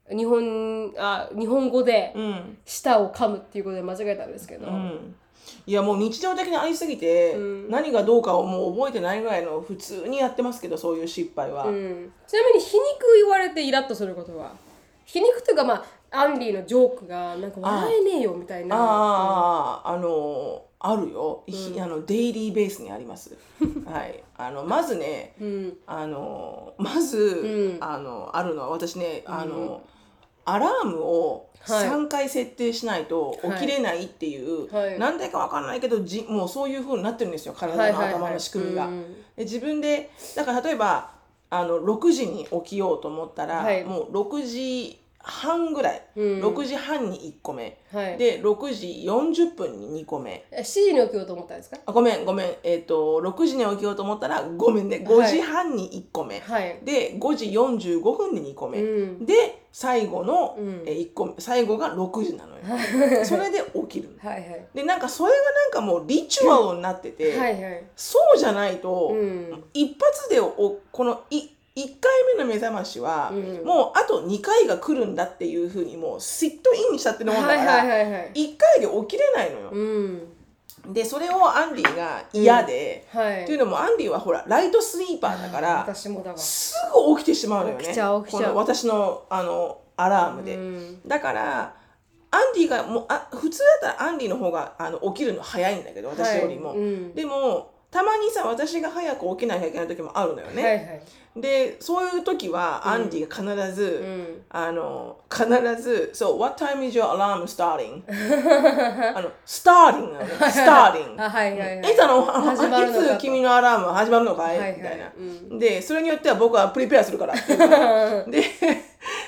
日本あ日本語でうん。舌を噛むっていうことで間違えたんですけど、うん。いやもう日常的にありすぎて、何がどうかをもう覚えてないぐらいの普通にやってますけどそういう失敗は、うん。ちなみに皮肉言われてイラッとすることは？皮肉というかまあアンディのジョークがなんか笑えねえよみたいな。ああ、あのあるよ、ひあのデイリーベースにあります。はい。あのまずね、うん。あのまず、ん。あのあるのは私ねあの、アラームをはい。3回設定しないと起きれないっていう、はい。なんでかわかんないけどじもうそういう風になってるんですよ。体の頭の仕組みが。うんで自分でだから例えばあの6時に起きようと思ったら、はい。もう6時半ぐらい、うん。6時半に1個目、はい。で6時40分に2個目。え7時に起きようと思ったんですか？あごめんごめん。えっ、と6時に起きようと思ったらごめんね。5時半に1個目、はい。で5時45分に2個目、うん。で最後の、うん。えー一個目。最後が6時なのよ。それで起きる。のはいはい。でなんかそれがなんかもうリチュアルになってて、はいはい。そうじゃないと、うん。一発でおこのい1回目の目覚ましは、うん。もうあと2回が来るんだっていうふうにもうシットインしちゃってるもんだはいから、はいはいはい1回で起きれないのよ。うん。でそれをアンディが嫌で、はい。っていうのもアンディはほらライトスイーパーだからすぐ起きてしまうのよね。この私のあのアラームで、うん。だからアンディがもうあ普通だったらアンディの方があの起きるの早いんだけど私よりも、はい。うん。でもたまにさ私が早く起きなきゃいけない時もあるのよね、はいはい。でそういう時はアンディが必ず、うん。あの必ず「So what time is your alarm starting? 」あの「starting」なのね「starting」あ はいはいはい。いつあのいつ君のアラームは始まるのかい、みたいな、うでそれによっては僕はプリペアするからって言うから。で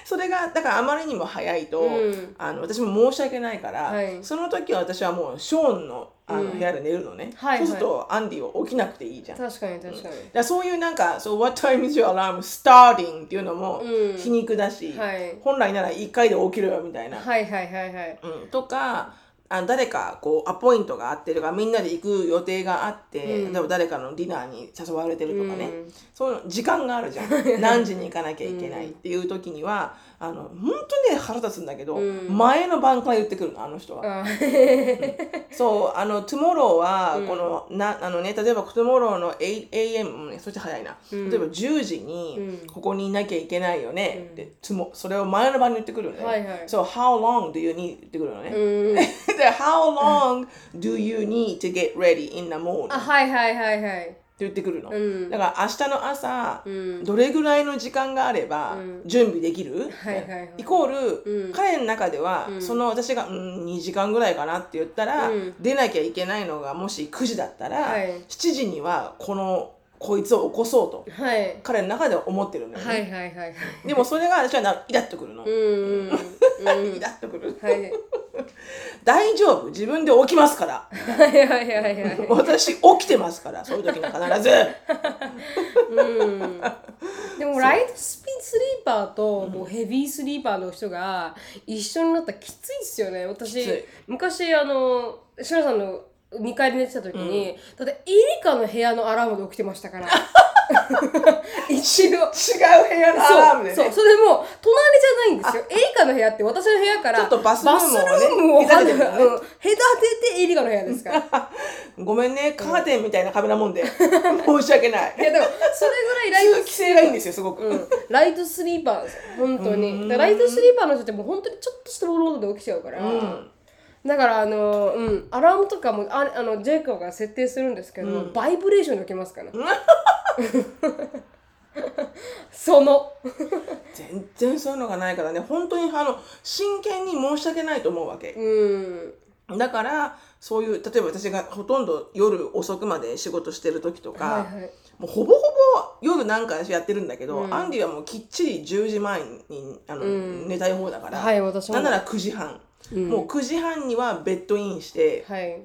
それがだからあまりにも早いと、うん。あの私も申し訳ないから、はい。その時は私はもうショーンのあの部屋で寝るのね、はいそうするとアンディは起きなくていいじゃん。確かに確かに、らそういうなんか「そう What time is your alarm starting?」っていうのもうん。皮肉だし、はい。本来なら1回で起きるよみたいな。はいはいはいはい。うん、とかあ誰かこうアポイントがあってとかみんなで行く予定があって、うん。例えば誰かのディナーに誘われてるとかね、うん。そういう時間があるじゃん。何時に行かなきゃいけないっていう時にはあの本当にね腹立つんだけど、うん。前の晩から言ってくるのあの人は。あそうあの tomorrow はうん。この、なあのね例えば tomorrow の 8am ねそっち早いな、うん。例えば10時にうん。ここにいなきゃいけないよね、うん。でそれを前の晩に言ってくるのね、はいはい。そう how long do you need ってくるのね、うん。で how long do you need to get ready in the morning? あはいはいはいはい言ってくるの、うん。だから明日の朝、うん。どれぐらいの時間があればうん。準備できる、イコール、うん。彼の中では、うん。その私が、うん、2時間ぐらいかなって言ったら、うん。出なきゃいけないのがもし9時だったら、はい。7時にはこのこいつを起こそうとはい。彼の中では思ってるのよね、はいはいはいはい。でもそれが私はなイラッとくるの、うん。イラッとくる、はい大丈夫。自分で起きますから。はいはいはいはい。私起きてますから。そういう時には必ず。うん。でもライトスピスリーパーともうヘビースリーパーの人が一緒になったらきついっすよね。私昔あのシュラさんの2階で寝てた時に、だってエリカの部屋のアラームで起きてましたから 一度違う部屋のアラームでね。そうそれも隣じゃないんですよ。エリカの部屋って私の部屋からちょっとバスルームをね隔ててね。うん。隔ててエリカの部屋ですから。ごめんねカーテンみたいな壁なもんで。申し訳ない。いやでもそれぐらいライト通気性がいいんですよすごく、うん、ライトスリーパーですよ本当に。ライトスリーパーの人ってもう本当にちょっとしたロードで起きちゃうから、うんだからあの、うん、アラームとかもああのジェイコブが設定するんですけど、うん。バイブレーションで起きますから その。全然そういうのがないからね。本当にあの真剣に申し訳ないと思うわけ。うん。だからそういう例えば私がほとんど夜遅くまで仕事してる時とか、はいはい。もうほぼほぼ夜なんかやってるんだけど、うん。アンディはもうきっちり10時前にあの、うん。寝たい方だから、はい私も。なんなら9時半、うん。もう9時半にはベッドインして、はい。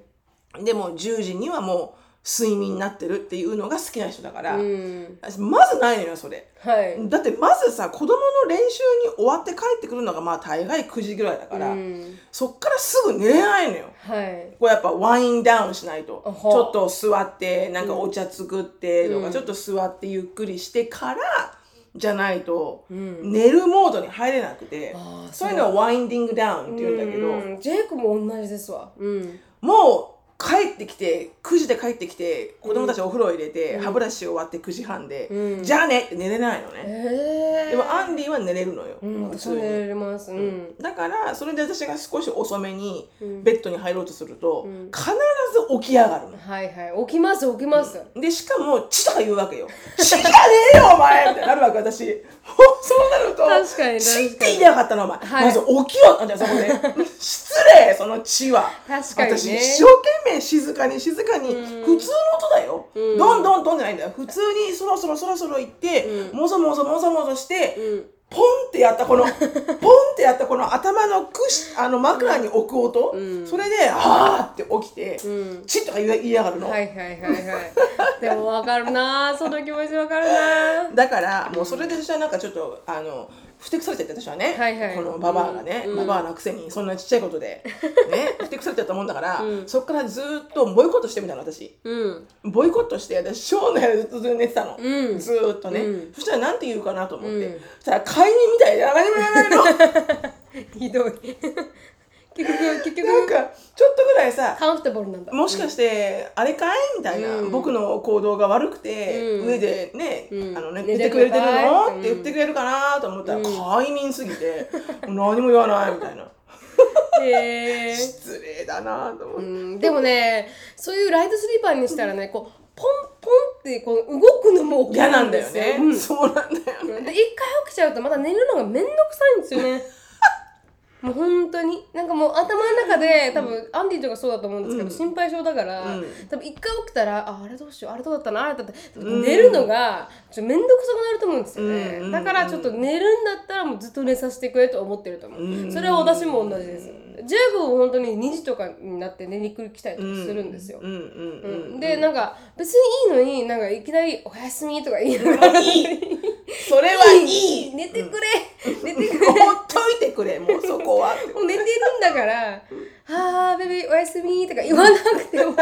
でもう10時にはもう睡眠になってるっていうのが好きな人だから、うん。私まずないのよそれ。はい。だってまずさ子供の練習に終わって帰ってくるのがまあ大概9時ぐらいだから、うん。そっからすぐ寝れないのよ。はい。これやっぱワインダウンしないと。あちはょっと座ってなんかお茶作ってとか、うん。ちょっと座ってゆっくりしてからじゃないとうん。寝るモードに入れなくて、そういうのをワインディングダウンって言うんだけど、うんジェイコブも同じですわうんもう帰ってきて9時で帰ってきて子供たちお風呂入れて、うん。歯ブラシ終わって9時半で、うん。じゃあねって寝れないのね、ええでもアンディは寝れるのよ、うん普通に。私も寝れます。うん。だからそれで私が少し遅めにうん。ベッドに入ろうとすると、うん。必ず起き上がるの。はいはい。起きます起きます、でしかも「血」とか言うわけよ「血じゃねえよお前!」みたいになるわけ私。そうなると確かにって言いなかったのお前、はい。まず起きよあじゃあそこで。失礼その血は。確かにね。私一生懸命静かに静かに。うん。普通の音だよ、うん。どんどんどんじゃないんだよ。普通にそろそろそろそろ行って、うん。もぞもぞもぞもぞして、うん。ポンってやったこの ポンってやったこの頭のくしあの枕に置く音、うん。それで「あー」って起きてうん「チッ」とか言い言いやがるの、はいはいはいはい。でもわかるなその気持ちわかるな だからもうそれで私はなんかちょっとあのふてくされちゃって私はね、はいはい。このババアがね、うん。ババアなくせにそんなちっちゃいことでねふてくされちゃったもんだから、うん。そっからずーっとボイコットしてみたの私。うん。ボイコットして私ショーの部屋でずっと寝てたの、うん。ずーっとね、うん。そしたらなんて言うかなと思って、うん。そしたら快眠みたいで何も言わないの。ひどい結局結局。なんかちょっとぐらいさカウンタブルなんだ。もしかして、あれかいみたいな、うん。僕の行動が悪くて、うん。上でね、うん。あのね寝てくれてるるの？って言ってくれるかなと思ったら、うん。快眠すぎて何も言わないみたいな。失礼だなと思って、うん。でもねそういうライトスリーパーにしたらねこうポンポンってこう動くのも嫌なんだよね、うん。そうなんだよね。で一回起きちゃうとまた寝るのがめんどくさいんですよねもう本当になんかもう頭の中で多分アンディとかそうだと思うんですけど、うん。心配性だから、うん。多分一回起きたらああれどうしようあれどうだったなあれだったうん。寝るのがちょ面倒くさくなると思うんですよね、うんだからちょっと寝るんだったらもうずっと寝させてくれと思ってると思う、うんそれは私も同じです。ジェイコブも本当に2時とかになって寝に来たりとかするんですよ、うんうんううんんでなんか別にいいのになんかいきなり「おやすみ」とか言いながら。それはいい。寝てくれ、寝てくれ。ほっといてくれもうそこは。もう寝てるんだから「あーベビーおやすみ」とか言わなくてもいい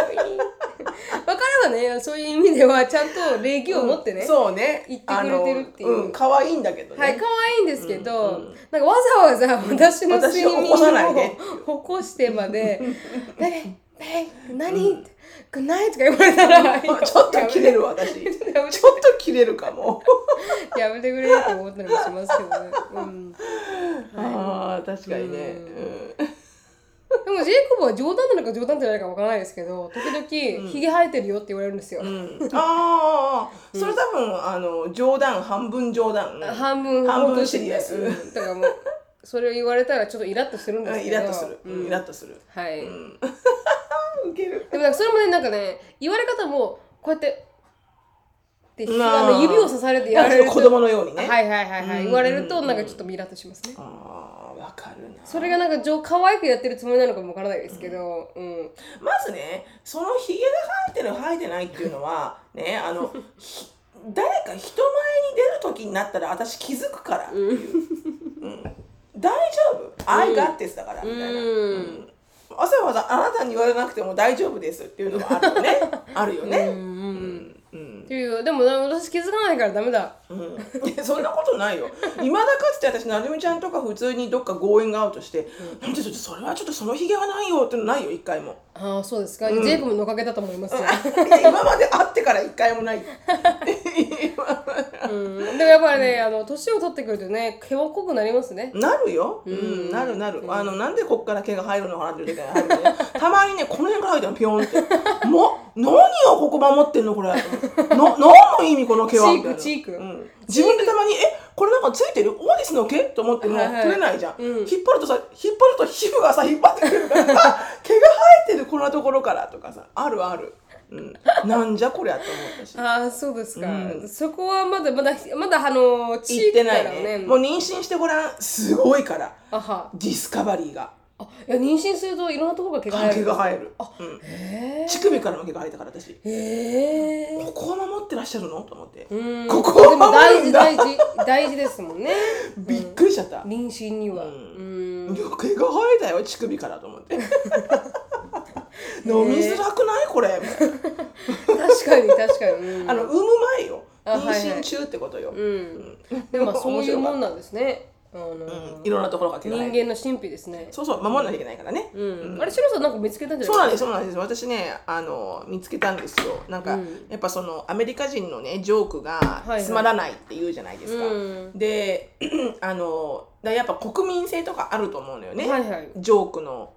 わかればね。そういう意味ではちゃんと礼儀を持ってね、そうね。言ってくれてるっていう。可愛いんだけどね。はい可愛いんですけど、うんうん。なんかわざわざ私の睡眠私を起こさないで。を起こしてまで「ベビーベビー何?」グッナイとか言われたら ちょっと切れる私。ちょっと切れるかも。やめてくれって思ったりもしますけどね、うん、あー確かにね。ううんでもジェイコブは冗談なのか冗談じゃないかわからないですけど時々ひげ生えてるよって言われるんですよ、うん。ああそれ多分あの冗談半分冗談。半分半分シリアスうん。だからもうそれを言われたらちょっとイラッとするんですうんけど。イラッとする。うんイラッとする。はい、うん。ウケる。でもそれもねなんかね言われ方もこうやってあの指をさされて言われる。と子供のようにね。はいはいはいはい、うん言われるとなんかちょっとイラッとしますね、ああわかるな。それがなんか上可愛くやってるつもりなのかもわからないですけど、うん。まずねそのひげが生えてる生えてないっていうのは ねあのひ誰か人前に出る時になったら私気づくから、う。ん。大丈夫「I got this」だからみたいな、うん。うん。わざわざあなたに言われなくても大丈夫ですっていうのはあるよね。あるよね、うんうん。うん。うん。っていうでもな私気づかないからダメだうん、いやそんなことないよ。いまだかつて私なるみちゃんとか普通にどっかゴーイングアウトして「なんでちょっとそれはちょっとそのひげはないよ」ってのないよ。一回も。ああそうですか、ジェイコブのおかげだと思いますよ、今まで会ってから一回もない。うん、でもやっぱりねあの年を取ってくるとね毛は濃くなりますね。なるよ、うん、なるなる、あのなんでこっから毛が入るのかなっていう時があるねたまにねこの辺から入ったのピョンって。もう何をここ守ってんのこれ。な何の意味この毛は？チークみたいな。チーク。うん、自分でたまにえこれなんかついてる？オーディスの毛？と思っても取れないじゃん、うん。引っ張るとさ引っ張ると皮膚がさ引っ張ってくるからあ 毛が生えてるこんなところから。とかさあるある、うん、なんじゃこりゃと思ったし。ああそうですか、うん。そこはまだまだまだあのチー言ってないクからね。ねもう妊娠してごらん。すごいから。ディスカバリーがあいや妊娠するといろんなところが毛が生える毛が生える、うん、へえ乳首からも毛が生えたから私。へえここは守ってらっしゃるの？と思って、うん。ここはでも大事大事大事ですもんね。びっくりしちゃった、妊娠には。ううん。毛が生えたよ乳首からと思って。飲みづらくない？これ。みたいな確かに確かに、うん、あの産む前よ。妊あはいはい。娠中ってことよ、うん。でもまあそういうもんなんですねあの、うん。いろんなところが毛が人間の神秘ですね。そうそう守らなきゃいけないからね、うん、あれシロさんなんか見つけたんじゃないそうなんですそうなんです。私ねあの見つけたんですよ。なんか、うん。やっぱそのアメリカ人のねジョークがいはい。つまらないって言うじゃないですか、うん。で あのだやっぱ国民性とかあると思うのよね、はいはい。ジョークの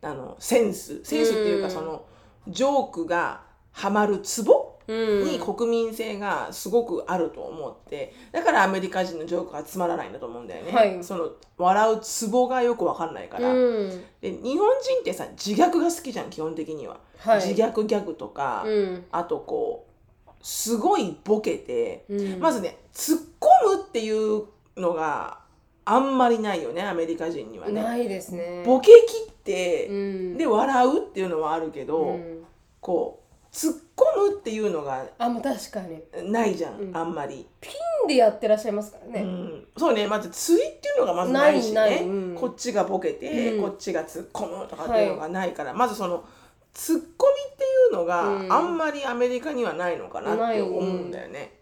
あのセンス。センスっていううん。かそのジョークがハマるツボうんに国民性がすごくあると思ってだからアメリカ人のジョークがつまらないんだと思うんだよね、はい。その笑うツボがよくわかんないから、うん。で日本人ってさ自虐が好きじゃん基本的には、はい。自虐ギャグとか、うん。あとこうすごいボケて、うん。まずね突っ込むっていうのがあんまりないよねアメリカ人にはね。ないですね。ボケ切って、うん。で笑うっていうのはあるけど、うん。こう突っ込むっていうのがあもう確かに。ないじゃん、うん。あんまり、ピンでやってらっしゃいますからうね、ん、そうね。まずついっていうのがまずないしね。ないない。うん。こっちがボケて、うん。こっちが突っ込むとかっていうのがないから、まずその突っ込みっていうのがうん。あんまりアメリカにはないのかなって思うんだよね。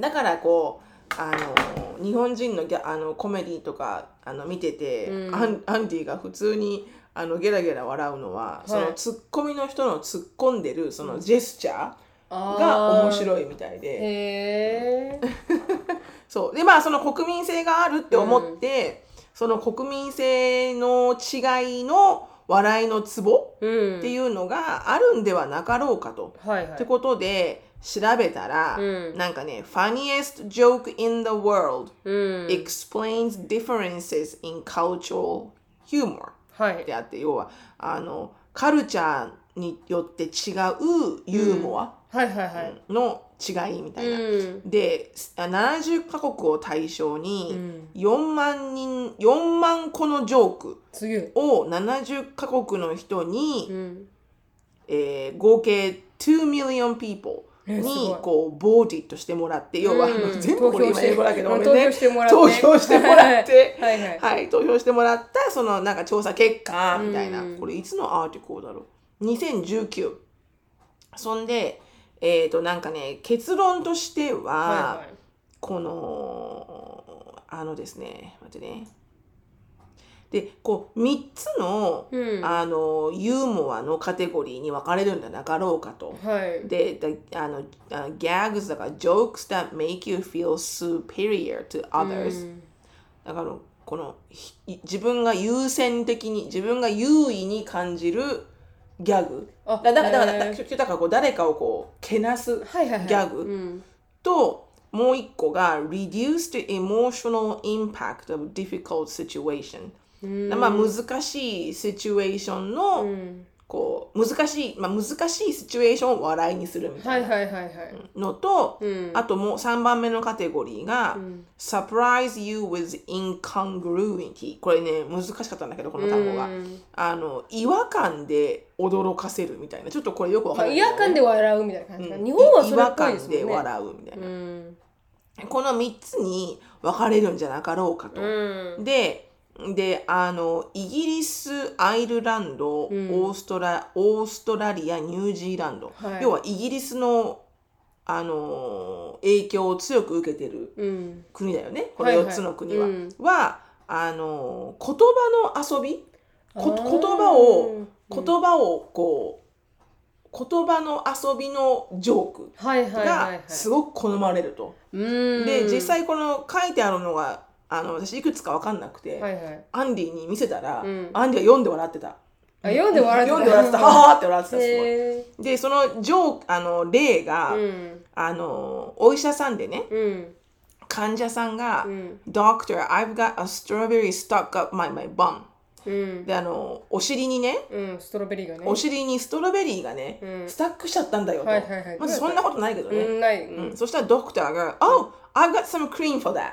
だからこうあの日本人のギャあのコメディとかあの見てて、うん。アンアンディが普通にあのゲラゲラ笑うのは、そのツッコミの人の突っ込んでるそのジェスチャーが面い白いみたいで、へえ そう。でまあその国民性があるって思って、その国民性の違いの笑いのツボうんっていうのがあるんではなかろうかと。はいはい。ってことで調べたら、うん。なんかね funniest joke in the world うん。explains differences in cultural humor はいであって要はあのカルチャーによって違うユーモアはいはいはい。の違いみたいな。うん。で70カ国を対象うにん。4万人4万個のジョークを70カ国の人に、うん。えー合計2 million people にこうボーディットしてもらって要は、うん。全部これ今英語だけどごめん投ね票してもらって。投票してもらってはいはい。はい、投票してもらったそのなんか調査結果みたいな、うんこれいつのアーティコルだろう？2019そんでえっ、となんかね結論としては、はこのあのですね待ってねでこう3つの,、うん。あのユーモアのカテゴリーに分かれるんじゃなかろうかと。はい。で、だあの、あ gags だから jokes that make you feel superior to others、うん。だからこのひ自分が優先的に自分が優位に感じるギャグ。あだだからだからだだからこう誰かをこうけなすはいはいはいギャグうんともう一個が reduce the emotional impact of difficult situation、うんまあ難しいシチュエーションの、うん。こう難しい、まあ、難しいシチュエーションを笑いにするみたはいいなはいはいはいのと、うん。あともう3番目のカテゴリーが、ん。surprise you with incongruity これね難しかったんだけどこの単語が、うん。あの違和感で驚かせるみたいな。ちょっとこれよくわかまあんない違和感で笑うみたいな感じか。うん。日本はそれっぽいです違和感で笑うみたいな、うん。この3つに分かれるんじゃなかろうかと。うん。でであのイギリスアイルランド、ん。オーストラオーストラリアニュージーランド、はい。要はイギリスのあの影響を強く受けてるうん。国だよね。この4はい。はいつの国は。うん。はあの言葉の遊び？言葉をうん言葉をこう言葉の遊びのジョークはいはいはいはい。がすごく好まれると。うん。で実際この書いてあるのがあの私いくつか分かんなくて、はいはい。アンディに見せたら、うん。アンディは読んで笑ってた。あ読んで笑ってた。読んで笑ってた。はーって笑ってたすごい。へでそのジョークあの例が、ーうん。あのお医者さんでねうん。患者さんが、ん。Doctor, I've got a strawberry stuck up my, my bum. うん。であのお尻にねうんストロベリーがね。お尻にストロベリーがね、うん。スタックしちゃったんだよと、はいはいはい。まずそんなことないけどね、うんない。うん。そしたらドクターが「Oh, I've got some cream for that」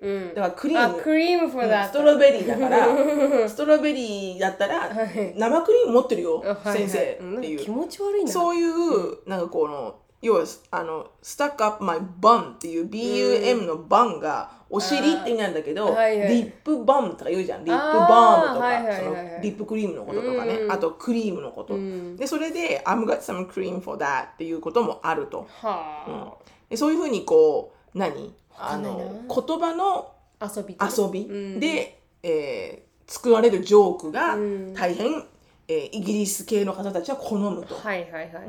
うん。だからクリあーム。クリーム for うん that ストロベリーだから ストロベリーだったら、はい。生クリーム持ってるよ、あはいはい。先生うんっていう。気持ち悪いな。そういう、なんかこの要はあの「stuck up my bum」っていう BUM のバンがお尻って意味なんだけど、はいはい。リップバムとか言うじゃん。リップバームとか、そのリップクリームのこととかね、うんあとクリームのこと、ん。でそれで「I've got some cream for that」っていうこともあると。はでそういうふうにこう何？あの言葉のあ遊び。遊び。うん。で、えー作られるジョークがうん。大変、えーイギリス系の方たちは好むと。はいはいはいは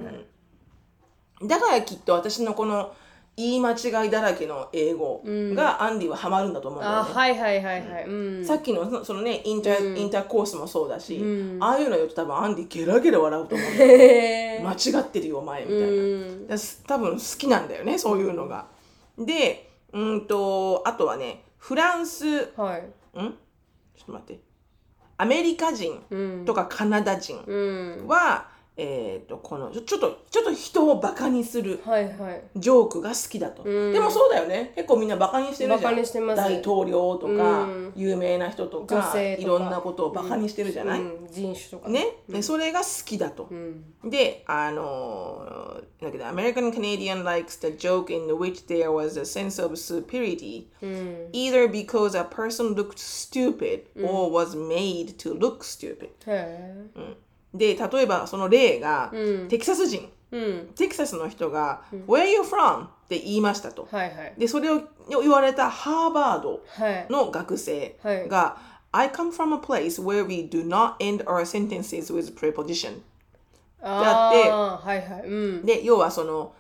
い。だからきっと私のこの言い間違いだらけの英語がアンディはハマるんだと思うんだよね。あはいはいはいはい。うん。さっきのそのねインター、インターコースもそうだし、うん。ああいうの言うと多分アンディゲラゲラ笑うと思う。間違ってるよお前みたいな、多分好きなんだよねそういうのが。でうんとあとはねフランス。ん？ちょはいっと待って。アメリカ人うん。とかカナダ人うん。は、えー、とこのちょっとちょっと人をバカにするジョークが好きだと、うん。でもそうだよね。結構みんなバカにしてるじゃん。バカにしてます。大統領とか、うん。有名な人と女か。いろんなことをバカにしてるじゃない、うん。人種とか。ね、でそれが好きだと、うん。であのだけど American Canadian likes the joke in which there was a sense of superiority. うん。Either because a person looked stupid or was made to look stupid、へで例えばその例が、うん。テキサス人。テキサスの人が「Where you from?」って言いましたと。はいはい。でそれを言われたハーバードはい。の学生はい。が「I come from a place where we do not end our sentences with preposition. ああはいはい。うん」で要はその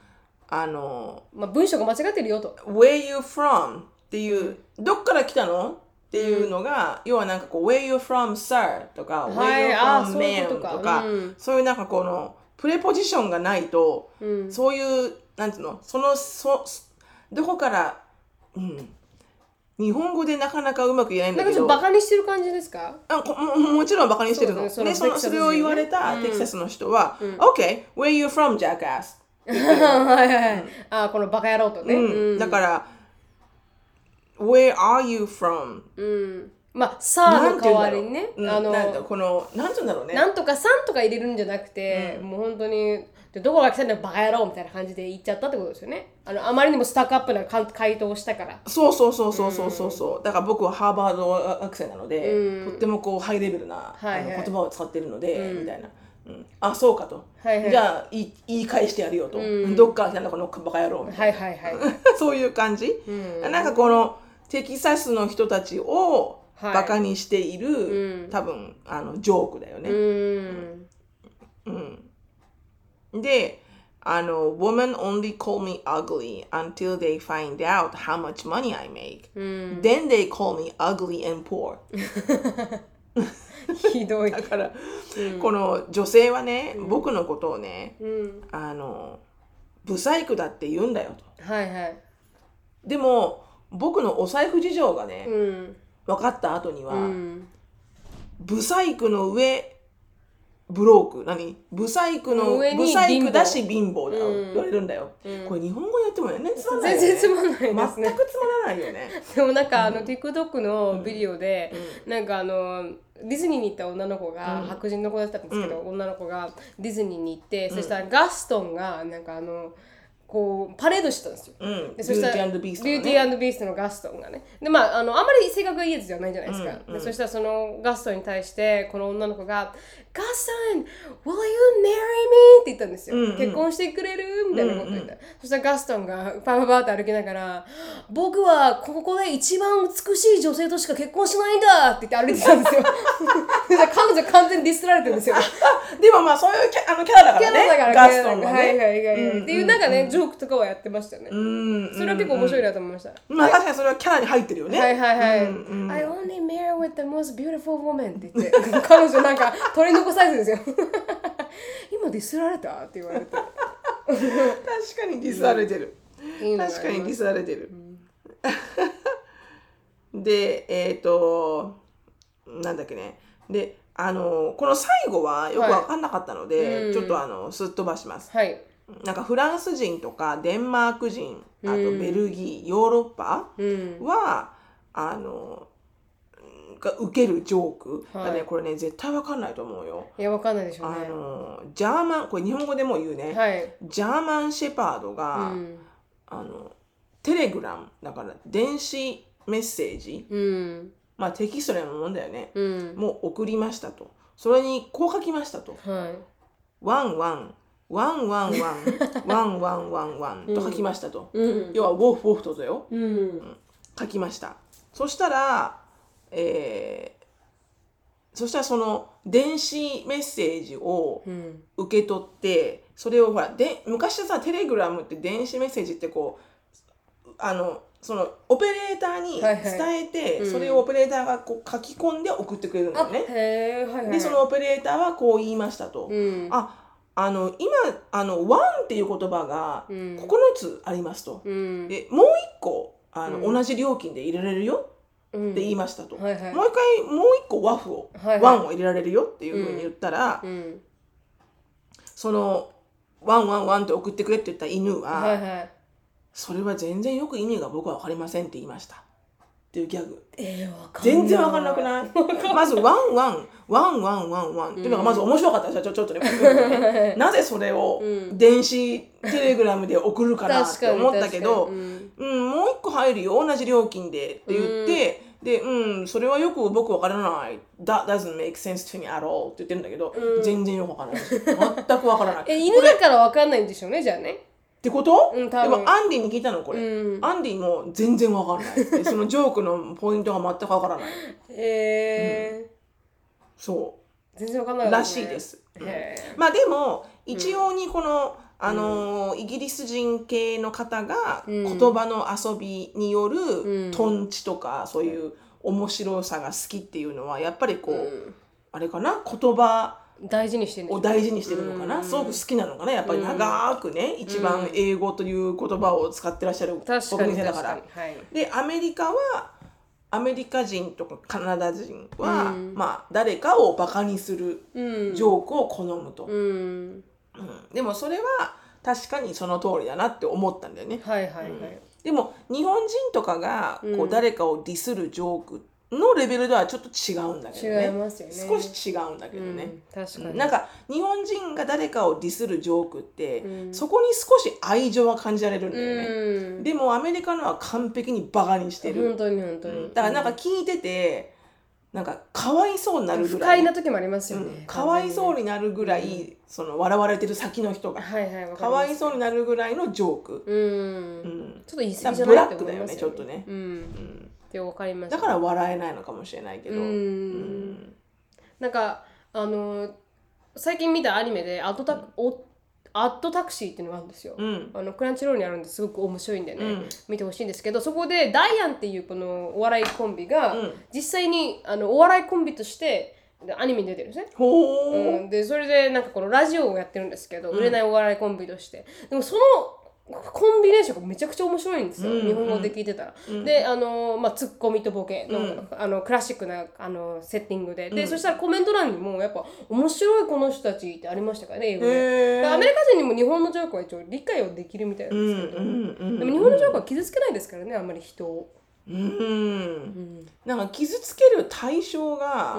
あのまあ文章が間違ってるよと「Where you from?」っていう「どっから来たの?」っていうのが、要はなんかこう「Where you from, sir?」とか「はい Where you from, man?」とかそういうなんかこのプレポジションがないと、うんそういうなんていうのそのそどこから、うん、日本語でなかなかうまく言えないんなんかちょっだけどとバカにしてる感じですか？あこももちろんバカにしてるの。そねそのそれを言われたテキサスの人は、OK, where you from, jackass? はいはいはい。あ、このバカ野郎とね。うんだから、where are you from? うん。まあ、さあの代わりにね、うんあの、なんかこの、なんて言うんだろうね。なんとかさんとか入れるんじゃなくて、もう本当に、でどこが来たんだよバカ野郎みたいな感じで言っちゃったってことですよね。あのあまりにもスタックアップな回答をしたから。そうそうそうそうそうそうそう。だから僕はハーバード学生なので、とってもこうハイレベルな、はいはい言葉を使ってるので、みたいな。うん、あそうかと、はいはいじゃあ言い言い返してやるよと、どっから来たんだこのバカ野郎みたいなはいはいはい。そういう感じ、なんかこのテキサスの人たちをはいバカにしている、多分あのジョークだようね。ん。であの「Women only call me ugly until they find out how much money I make、then they call me ugly and poor ひどい。だから、この女性はね、僕のことをねうん。あのブサイクだって言うんだよとはいはい。でも僕のお財布事情がね、うん。分かった後には、うん。ブサイクの上ブローク。何？ブサイクの上にブサイクだし貧貧乏だ。よ、うん。言われるんだよ、これ日本語でやっても全然つまんないよ、全ね、然つまんないですね。全くつまらないよね。でもなんかあの TikTok のビデオで、なんかあのディズニーに行った女の子が、白人の子だったんですけど、女の子がディズニーに行って、そしたらガストンがなんかあのこうパレードしてたんですよ。うん。でそしたらビューティービーストビューティービーストのガストンがね。でまああのあまり性格がいいやつじゃないじゃないですか、でそしたらそのガストンに対してこの女の子が「ガストン will you marry me?」って言ったんですよ、結婚してくれる？みたいなこと言った、そしたらガストンがパパパって歩きながら「僕はここで一番美しい女性としか結婚しないんだ」って言って歩いてたんですよ。彼女完全にディスられてるんですよ。でもまあそういうキャあのキャラだからね。キャラだからガストンはね、はいはいはいはい、っていうなんかね、ジョークとかはやってましたよね、うん。それは結構面白いなと思いました、まあ確かにそれはキャラに入ってるよね、はいはいはい。I only marry with the most beautiful woman って言って、彼女なんか取り残されてるんですよ。今ディスられた？って言われて。確かにディスられてる、確かにディスられてる、でえっ、となんだっけね。であのこの最後はよく分かんなかったので、ちょっとあのすっ飛ばします。はい。なんかフランス人とかデンマーク人あとベルギー、ヨーロッパうん。はあのが受けるジョーク、はいだねこれね絶対わかんないと思うよ。いや、わかんないでしょうあね。のジャーマンこれ日本語でも言うね、はい。ジャーマンシェパードうが、ん。あのテレグラムだから電子メッセージ、うん。まあテキストのようなもんだよね、うん。もう送りましたとそれにこう書きましたとはワンワンワンワンワンワンワンワンワンと書きましたと、い。うん。要はウォフウォフとだようん。書きましたそしたらえーそしたらその電子メッセージをうん。受け取ってそれをほらで昔さテレグラムって電子メッセージってこうあのそのオペレーターにはいはい伝えて、うんそれをオペレーターがこう書き込んで送ってくれるんだあ、よね。はいはい。でそのオペレーターはこう言いましたと。うん。ああの今あの「ワン」っていう言葉がうん9つありますと。うん。でもう一個あの、うん同じ料金で入れられるよ？うんって言いましたと。はいはいもう一回もう一個ワフを、はいはいワンを入れられるよっていうふうに言ったら、うん。そのワンワンワンって送ってくれって言った犬は、はいはい。それは全然よく意味が僕は分かりませんって言いましたっていうギャグえー。全然分かんなくない？まずワンワンワンワンワンワンっていうのがまず面白かったですよちょちょっとねなぜそれをうん電子テレグラムで送るかなって思ったけど、うんうん、もう一個入るよ同じ料金でって言って、で、うん、それはよく僕わからない。That doesn't make sense to me at all って言ってるんだけど、全然よくわからない。全くわからない。え、犬だからわかんないんでしょうね、じゃあね。ってこと、うんでもアンディに聞いたのこれ、うん。アンディも全然わかんない。で そのジョークのポイントが全くわからない。えそー、全然わかんない、うらしいで。す、へまあでも一応にこの、あのーイギリス人系の方が言葉の遊びによるトンチとかそういう面白さが好きっていうのはやっぱりこう、あれかな？言葉大事にしてる。を大事にしてるのかな、すごく好きなのかな？やっぱり長くね、一番英語という言葉を使ってらっしゃる国民性だから。はい、でアメリカはアメリカ人とかカナダ人は、うん、まあ誰かをバカにするジョークを好むと、うん、うん、でもそれは確かにその通りだなって思ったんだよね。はいはいはい、でも日本人とかがこう誰かをディスるジョークのレベルではちょっと違うんだけどね。違いますよね。少し違うんだけどね、うん、確かに。なんか日本人が誰かをディスるジョークって、うん、そこに少し愛情は感じられるんだよね、うん、でもアメリカのは完璧にバカにしてる。本当に本当に、だからなんか聞いててなんかかわいそうになるぐらい。不快な時もありますよね、かわいそうになるぐらい、その笑われてる先の人が、はいはい、かわいそうになるぐらいのジョーク、うん。ちょっと言い過ぎじゃない？ブラックだよねちょっとね、うんって分かりますだから笑えないのかもしれないけど。うん。なんかあの最近見たアニメでアットタ、うん、アットタクシーっていうのがあるんですよ、うん、あのクランチロールにあるんですごく面白いんでね、うん、見てほしいんですけどそこでダイアンっていうこのお笑いコンビが、実際にあのお笑いコンビとしてアニメに出てるんですね。うん、でそれでなんかこのラジオをやってるんですけど、売れないお笑いコンビとして。でもそのコンビネーションがめちゃくちゃ面白いんですよ、うんうん、日本語で聞いてたら。うん、であの、まあ、ツッコミとボケのうん、あのクラシックなあのセッティングで。で、うん、そしたらコメント欄にもやっぱ「面白いこの人たち」ってありましたからね英語で。アメリカ人にも日本のジョークは一応理解をできるみたいなんですけど、でも日本のジョークは傷つけないですからねあんまり人を。うん、なんか傷つける対象が、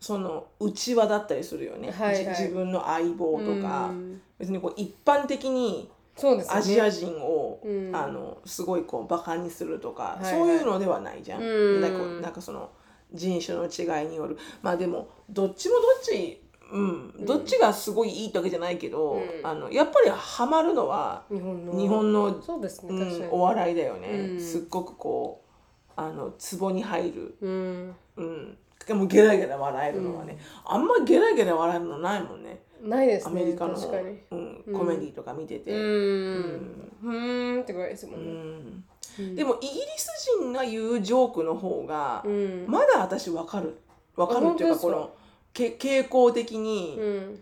その内輪だったりするよね、はいはい、自分の相棒とか、別にこう一般的にそうです、ね、アジア人を、うん、あのすごいこうバカにするとか、はいはい、そういうのではないじゃん。うん、なんかその人種の違いによる。まあでもどっちもどっちうん、どっちがすごいいいってわけじゃないけど、うん、あのやっぱりハマるのは日本のそうですね、うん、お笑いだよね、すっごくこうあの壺に入る、うん。でもゲラゲラ笑えるのはね、あんまゲラゲラ笑えるのないもんね。ないです、ね、アメリカの、うん、コメディとか見てて。うん。うん。ってぐらいですもん。ね、でもイギリス人が言うジョークの方が、まだ私わかる。わかるっていうかこのけ傾向的に、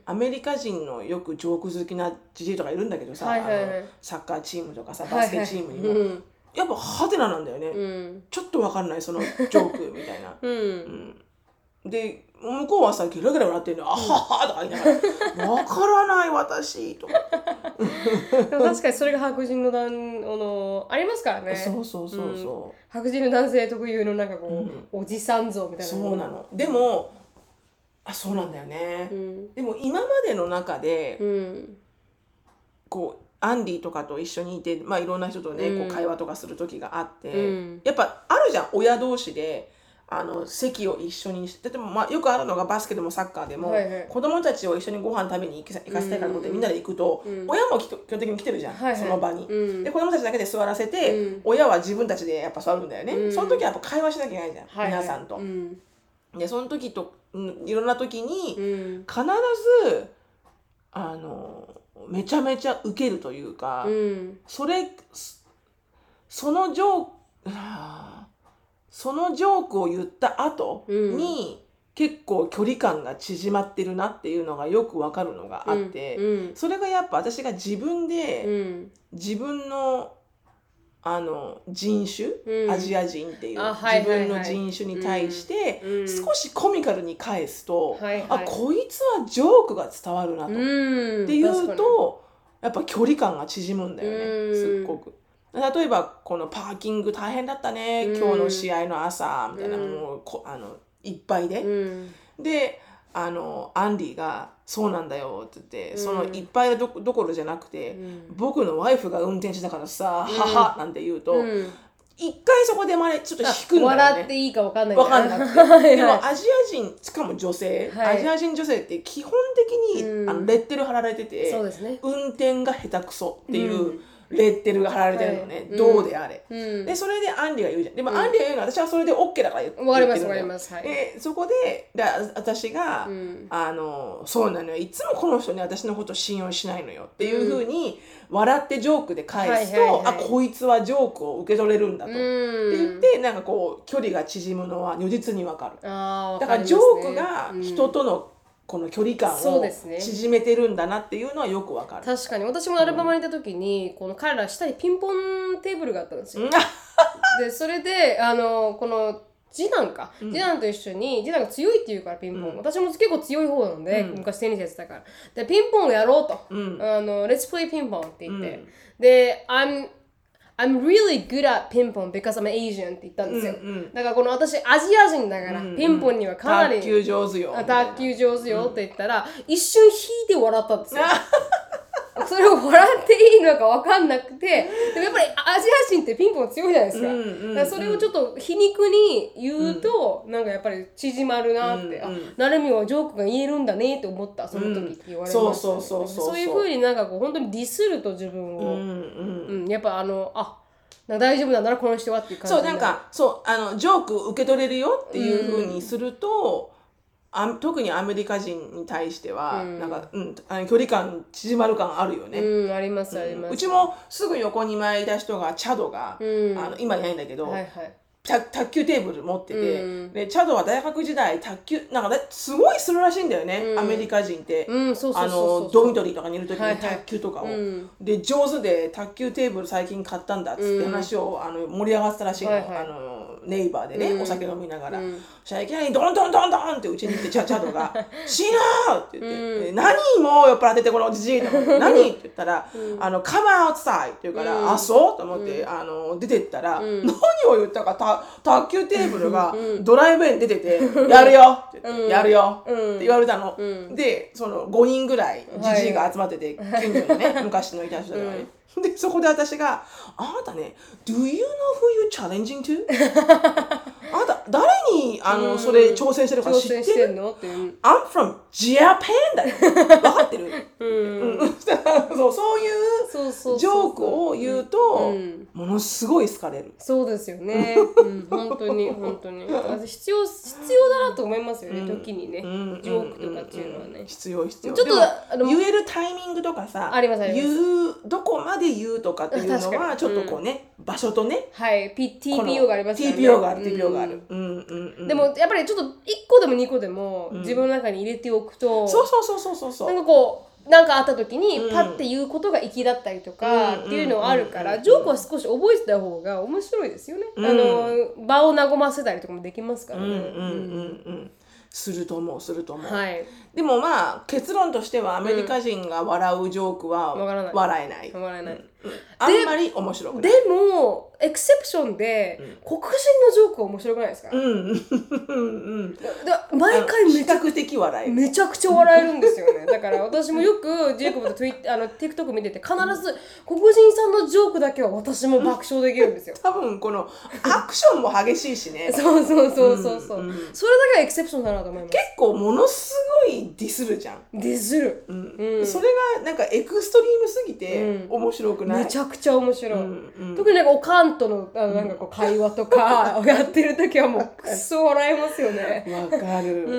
アメリカ人のよくジョーク好きなじじいとかいるんだけどさ、はいはいはい、サッカーチームとかさバスケチームにも、やっぱハテナなんだよね、うん、ちょっとわかんないそのジョークみたいな。うん。で向こうはさゲラゲラ笑ってるの「あはは」とか言いながら「わからない私」とか。確かにそれが白人のだんあのありますからね。そうそうそうそう、うん、白人の男性特有のなんかこう、うん、おじさん像みたいなそうなの。でもあそうなんだよね、うん、でも今までの中で、こうアンディとかと一緒にいて、まあ、いろんな人とね、こう会話とかする時があって、やっぱあるじゃん親同士であの席を一緒にしてでも、まあ、よくあるのがバスケでもサッカーでも、はいはい、子供たちを一緒にご飯食べに行かせたいからと思ってみんなで行くと、うん、親も基本的に来てるじゃん、はいはい、その場に、うん、で子供たちだけで座らせて、うん、親は自分たちでやっぱ座るんだよね、その時はやっぱ会話しなきゃいけないじゃん、はいはい、皆さんと。でその時と、うん、いろんな時に、必ずあのめちゃめちゃウケるというか、それその状そのジョークを言った後に、結構距離感が縮まってるなっていうのがよくわかるのがあって、うん。うん、それがやっぱ私が自分で、うん、自分のあの人種、アジア人っていう自分の人種に対して少しコミカルに返すと、あこいつはジョークが伝わるなと、っていうとやっぱ距離感が縮むんだよねすっごく。例えばこのパーキング大変だったね、今日の試合の朝みたいな、もうこあのいっぱいで、であのアンディが「そうなんだよ」って言って、そのいっぱいどどころじゃなくて、僕のワイフが運転してたからさ「母」なんて言うと、一回そこでまれちょっと引くんだよね。笑っていいか分かんない分かんなくて。でもアジア人しかも女性、はい、アジア人女性って基本的に、うん、あのレッテル貼られてて、ね、運転が下手くそっていう。うん。レッテルが貼られてるのね、はい、どうであれ、うん、でそれでアンリが言うじゃん。でも、アンリが言うのは私はそれで OK だから言ってるわかりますわかります、はい、でそこでで私が、うん、あのそうなのよ。いつもこの人に私のこと信用しないのよっていうふうに笑ってジョークで返すと、はいはいはい、あこいつはジョークを受け取れるんだと、って言ってなんかこう距離が縮むのは如実にわかる。だからジョークが人とのこの距離感を縮めてるんだなっていうのはよくわかる。確かに。私もアルバマにいた時に、この彼ら下にピンポンテーブルがあったんですよ。でそれであのこの次男か、次男と一緒に次男が強いって言うからピンポン、私も結構強い方なので、昔テニスやってたから。でピンポンをやろうと、あの Let's play ピンポンって言って、で I'm I'm really good at ピンポン because I'm Asian って言ったんですよ、だからこの私アジア人だから、ピンポンにはかなり卓球上手よ。あ卓球上手よって言ったら、一瞬引いて笑ったんですよ。それを笑っていいのか分かんなくてでもやっぱりアジア人ってピンポン強いじゃないですか,、だからそれをちょっと皮肉に言うと、なんかやっぱり縮まるなって、あなるみはジョークが言えるんだねって思ったその時って言われました、ね。うんそうそうそうそう。そういうふうになんかこう本当にディスると自分を、うんうんうん。やっぱあのあ大丈夫なんだなこの人はっていう感じそうなんかそうあのジョーク受け取れるよっていうふうにすると、あ特にアメリカ人に対しては、なんか、うん、あの距離感縮まる感あるよね。うんありますあります、うちもすぐ横に前いた人がチャドが、うん。あの今いないんだけど、はいはい。た卓球テーブル持ってて、うん。でチャドは大学時代卓球なんかだすごいするらしいんだよね、アメリカ人って、あのドミトリーとかにいる時はいはい。に卓球とかを、うん。で上手で卓球テーブル最近買ったんだっつって話を、あの盛り上がってたらしいの,、はいはい。あのネイバーでね、うん。お酒飲みながら、うん。そしたらいきなりドンドンドンドンってうちに行ってチャチャドが「シーナー!」って言って「で何もう酔っ払っててこのじじい」と思って「何?」って言ったら「あのカムアウトサイ」って言うから「うんあそう?」と思って、あの出てったら、何を言ったかた卓球テーブルがドライブイン出てて「やるよ!」って言って、やるよ!」って言われたの、でその5人ぐらいじじいが集まってて、近所のね昔のいた人がね、でそこで私が「あなたね Do you know who you challenging to?」あなた誰にあの、それ挑戦してるか挑知ってる？戦してんの？って。I'm from Japan だよ。分かってる、うん、そうそういうそうそうそうジョークを言うと、うん。ものすごい好かれる。そうですよね。うん、本当に本当に。私必要必要だなと思いますよね。時にね、うん。ジョークとかっていうのはね。必要必要。ちょっとあの言えるタイミングとかさあります言うどこまで言うとかっていうのはちょっとこうね、場所とねはい、TPO がありますね。TPO がある。うん。TPO がある、でもやっぱりちょっと一個でも二個でも自分の中に入れておくと、そうそうそうそうそう。そなんうかこうなんかあった時にパッて言うことが粋だったりとかっていうのはあるから、ジョークは少し覚えてた方が面白いですよね。あの場を和ませたりとかもできますからね。うんうんうんうん。すると思うすると思う、はい。でもまあ結論としてはアメリカ人が笑うジョークは笑えない、笑えない。あんまり面白くない。でもエクセプションで、黒人のジョークは面白くないですか、うん。うん。うん。で毎回めちゃ比較的笑えるめちゃくちゃ笑えるんですよね。だから私もよくジェイコブとツイあの TikTok 見てて必ず黒人さんのジョークだけは私も爆笑できるんですよ。多分このアクションも激しいしね。そうそうそうそうそう、うん。うん。それだけはエクセプションだなと思います。結構ものすごいディスるじゃん、ディスる、うん。それがなんかエクストリームすぎて面白くない、めちゃくちゃ面白い、うん。うん。特になんかおかんとのあのなんかこう会話とか やってる時はもうくっそ笑えますよね。わかる、う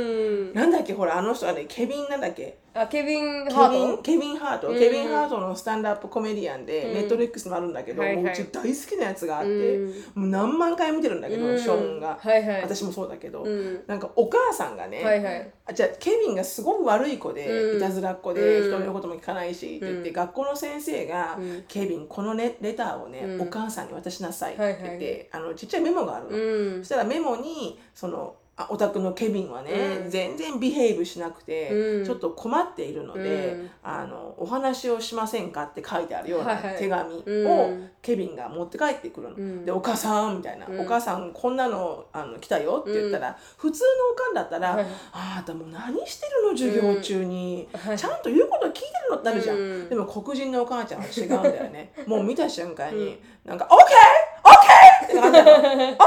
ん、なんだっけほらあの人はねケビンなんだっけ？あケビン・ケハートケビン・ハート、ケビン・ハートのスタンドアップコメディアンで、ネットフリックスにもあるんだけど、もううち大好きなやつがあって、うん。もう何万回見てるんだけど、うん。ショーンが、私もそうだけど、ん。なんかお母さんがね、はじゃあケビンがすごく悪い子で、うん。いたずらっ子で、うん。人のことも聞かないしって言って、学校の先生が、ケビンこのねレターをね、お母さんに渡しなさいって言って、あのちっちゃいメモがあるの。うん。そしたらメモにそのあお宅のケビンはね、全然ビヘイブしなくて、うん。ちょっと困っているので、うん。あのお話をしませんかって書いてあるようない手紙うをん。ケビンが持って帰ってくるの。ん。で「お母さん」みたいな、お母さんこんなのあの来たよ」って言ったら、普通のおかんだったら「はい。あなたもう何してるの授業中に、はい。ちゃんと言うこと聞いてるの?」ってなるじゃん、うん。でも黒人のお母ちゃんは違うんだよね。もう見た瞬間に、なんか「OK! OK!」って感じなの「OK!」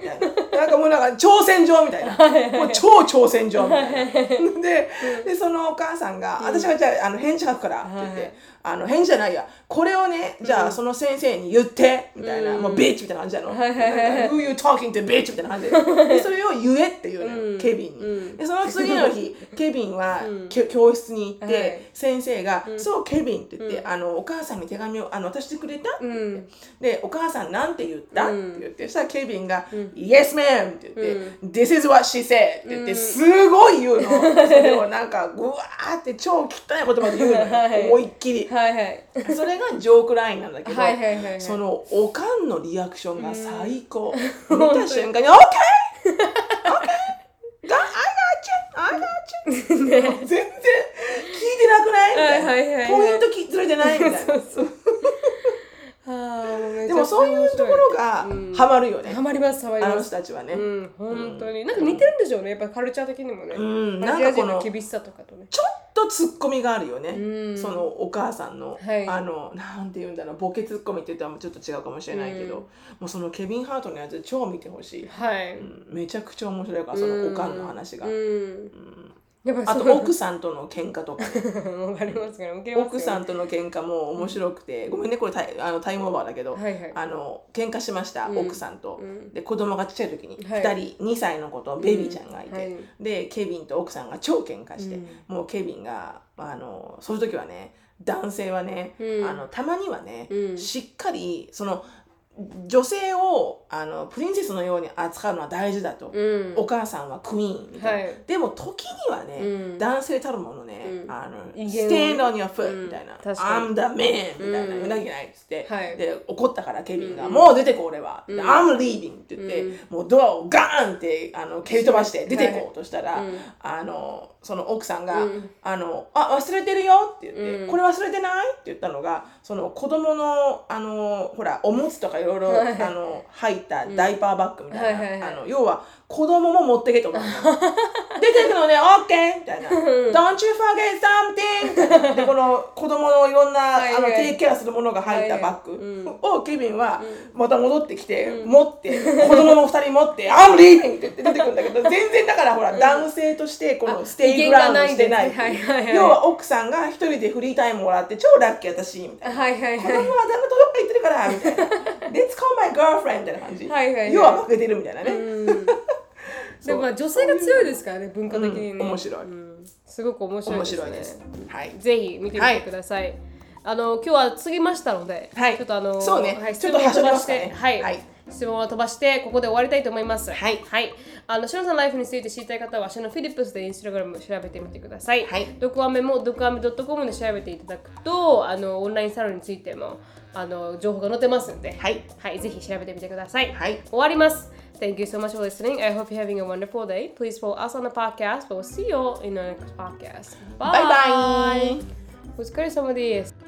みたいななんかもうなんか挑戦状みたいな。もう超挑戦状みたいな。ででそのお母さんが「私がじゃああの返事書くから」って言って、はいあの返事じゃないや。これをねじゃあその先生に言ってみたいな、もうビッチみたいな感じなの「はいはいはい。はい Who you talking to bitch」みたいな感じで。でそれを言えっていうのよ、ケビンに、でその次の日 ケビンは、教室に行って、はい。先生が「そうケビン」って言って、あの「お母さんに手紙をあの渡してくれた?」で「お母さんなんて言った?」って言ってそしたらケビンが「Yes ma'am」って言って、This is what she said! って言って、すごい言うの。それをなんか、ぐわーって超汚い言葉で言うの思いっきり。はいはいそれがジョークラインなんだけど、はいはいはいはいそのおかんのリアクションが最高。見た瞬間に、OK! OK! Got- I got you! I got you! 全然聞いてなくないみたいな、はいはいはいはいポイントきずれてないみたいな。そうそうでもそういうところがうん。ハマるよね。ハマりますハマりあのます人たちはね。うん本当に。なんか似てるんでしょうね。やっぱカルチャー的にもね。なんかこのの厳しさとかとね。ちょっとツッコミがあるよね。うん。そのお母さんの、はい。あのなんて言うんだろう。ボケツッコミって言ったらちょっと違うかもしれないけど、うん。もうそのケビン・ハートのやつ超見てほしい、はい。うんめちゃくちゃ面白いからそのおかんの話が、うんあと奥さんとの喧嘩とかね。わかりますから。受けますよ奥さんとの喧嘩も面白くて、ごめんねこれタイあのタイムオーバーだけど、はいはい。あの喧嘩しました、うん。奥さんと、うん。で子供がちっちゃい時にはい。2人2歳の子とベビーちゃんがいて、でケビンと奥さんが超喧嘩して、うん。もうケビンがあのそういう時はね男性はね、うん。あのたまにはね、うん。しっかりその女性をあのプリンセスのように扱うのは大事だと、うん。お母さんはクイーンみたいな、はい。でも時にはね、うん。男性たるものね、うん。あの stand on your foot、うんみたいな。I'm the man みたいな、うなぎないっつって、はい。で怒ったからケビンが、うん。もう出てこ俺は、うん。I'm leaving って言って、うん。もうドアをガーンってあの蹴り飛ばして出てこうとしたら、あのその奥さんが、うん。あのあ忘れてるよって言って、うんこれ忘れてない？って言ったのがその子供のあのほらおむつとかいろい。ろ入ったダイパーバッグみたいな、はいはいはい。あの要は子供も持ってけと思出てくのね OK みたいな。Don't you forget something で この子供のいろんなはいはい。あのテイクケアするものが入ったバッグをケビンはまた戻ってきて、うん。持って子供も二人持って「I'm leaving!」って言って出てくるんだけど全然だからほら、男性としてこのステイグラウンドしてない。はいはいはい。要は奥さんが一人でフリータイムもらって超ラッキー私みたいな。はいはいはい。子供は旦那とどっか行ってるからみたいな。Let's call my girlfriend みたいな感じ。はいはいはい。要は負けてるみたいなね。うんでもまあ女性が強いですからね文化的にね、うん面白い。うん。すごく面白い面ですね。白いです。はい。ぜひ見てみてください、あの今日は過ぎましたので、はい。ちょっとあのそうね。はい、ちょっと質問を飛ばして、はい、はい。質問を飛ばしてここで終わりたいと思います。はい。はい。あのシノさんライフについて知りたい方はシノフィリップスでインスタグラム調べてみてください。はい。ドクアメもドクアメ .com で調べていただくとあのオンラインサロンについてもあの情報が載ってますので、はい。はい、ぜひ調べてみてください。はい。終わります。Thank you so much for listening. I hope you're having a wonderful day. Please follow us on the podcast. We'll see you all in the next podcast. Bye bye. bye. O escolha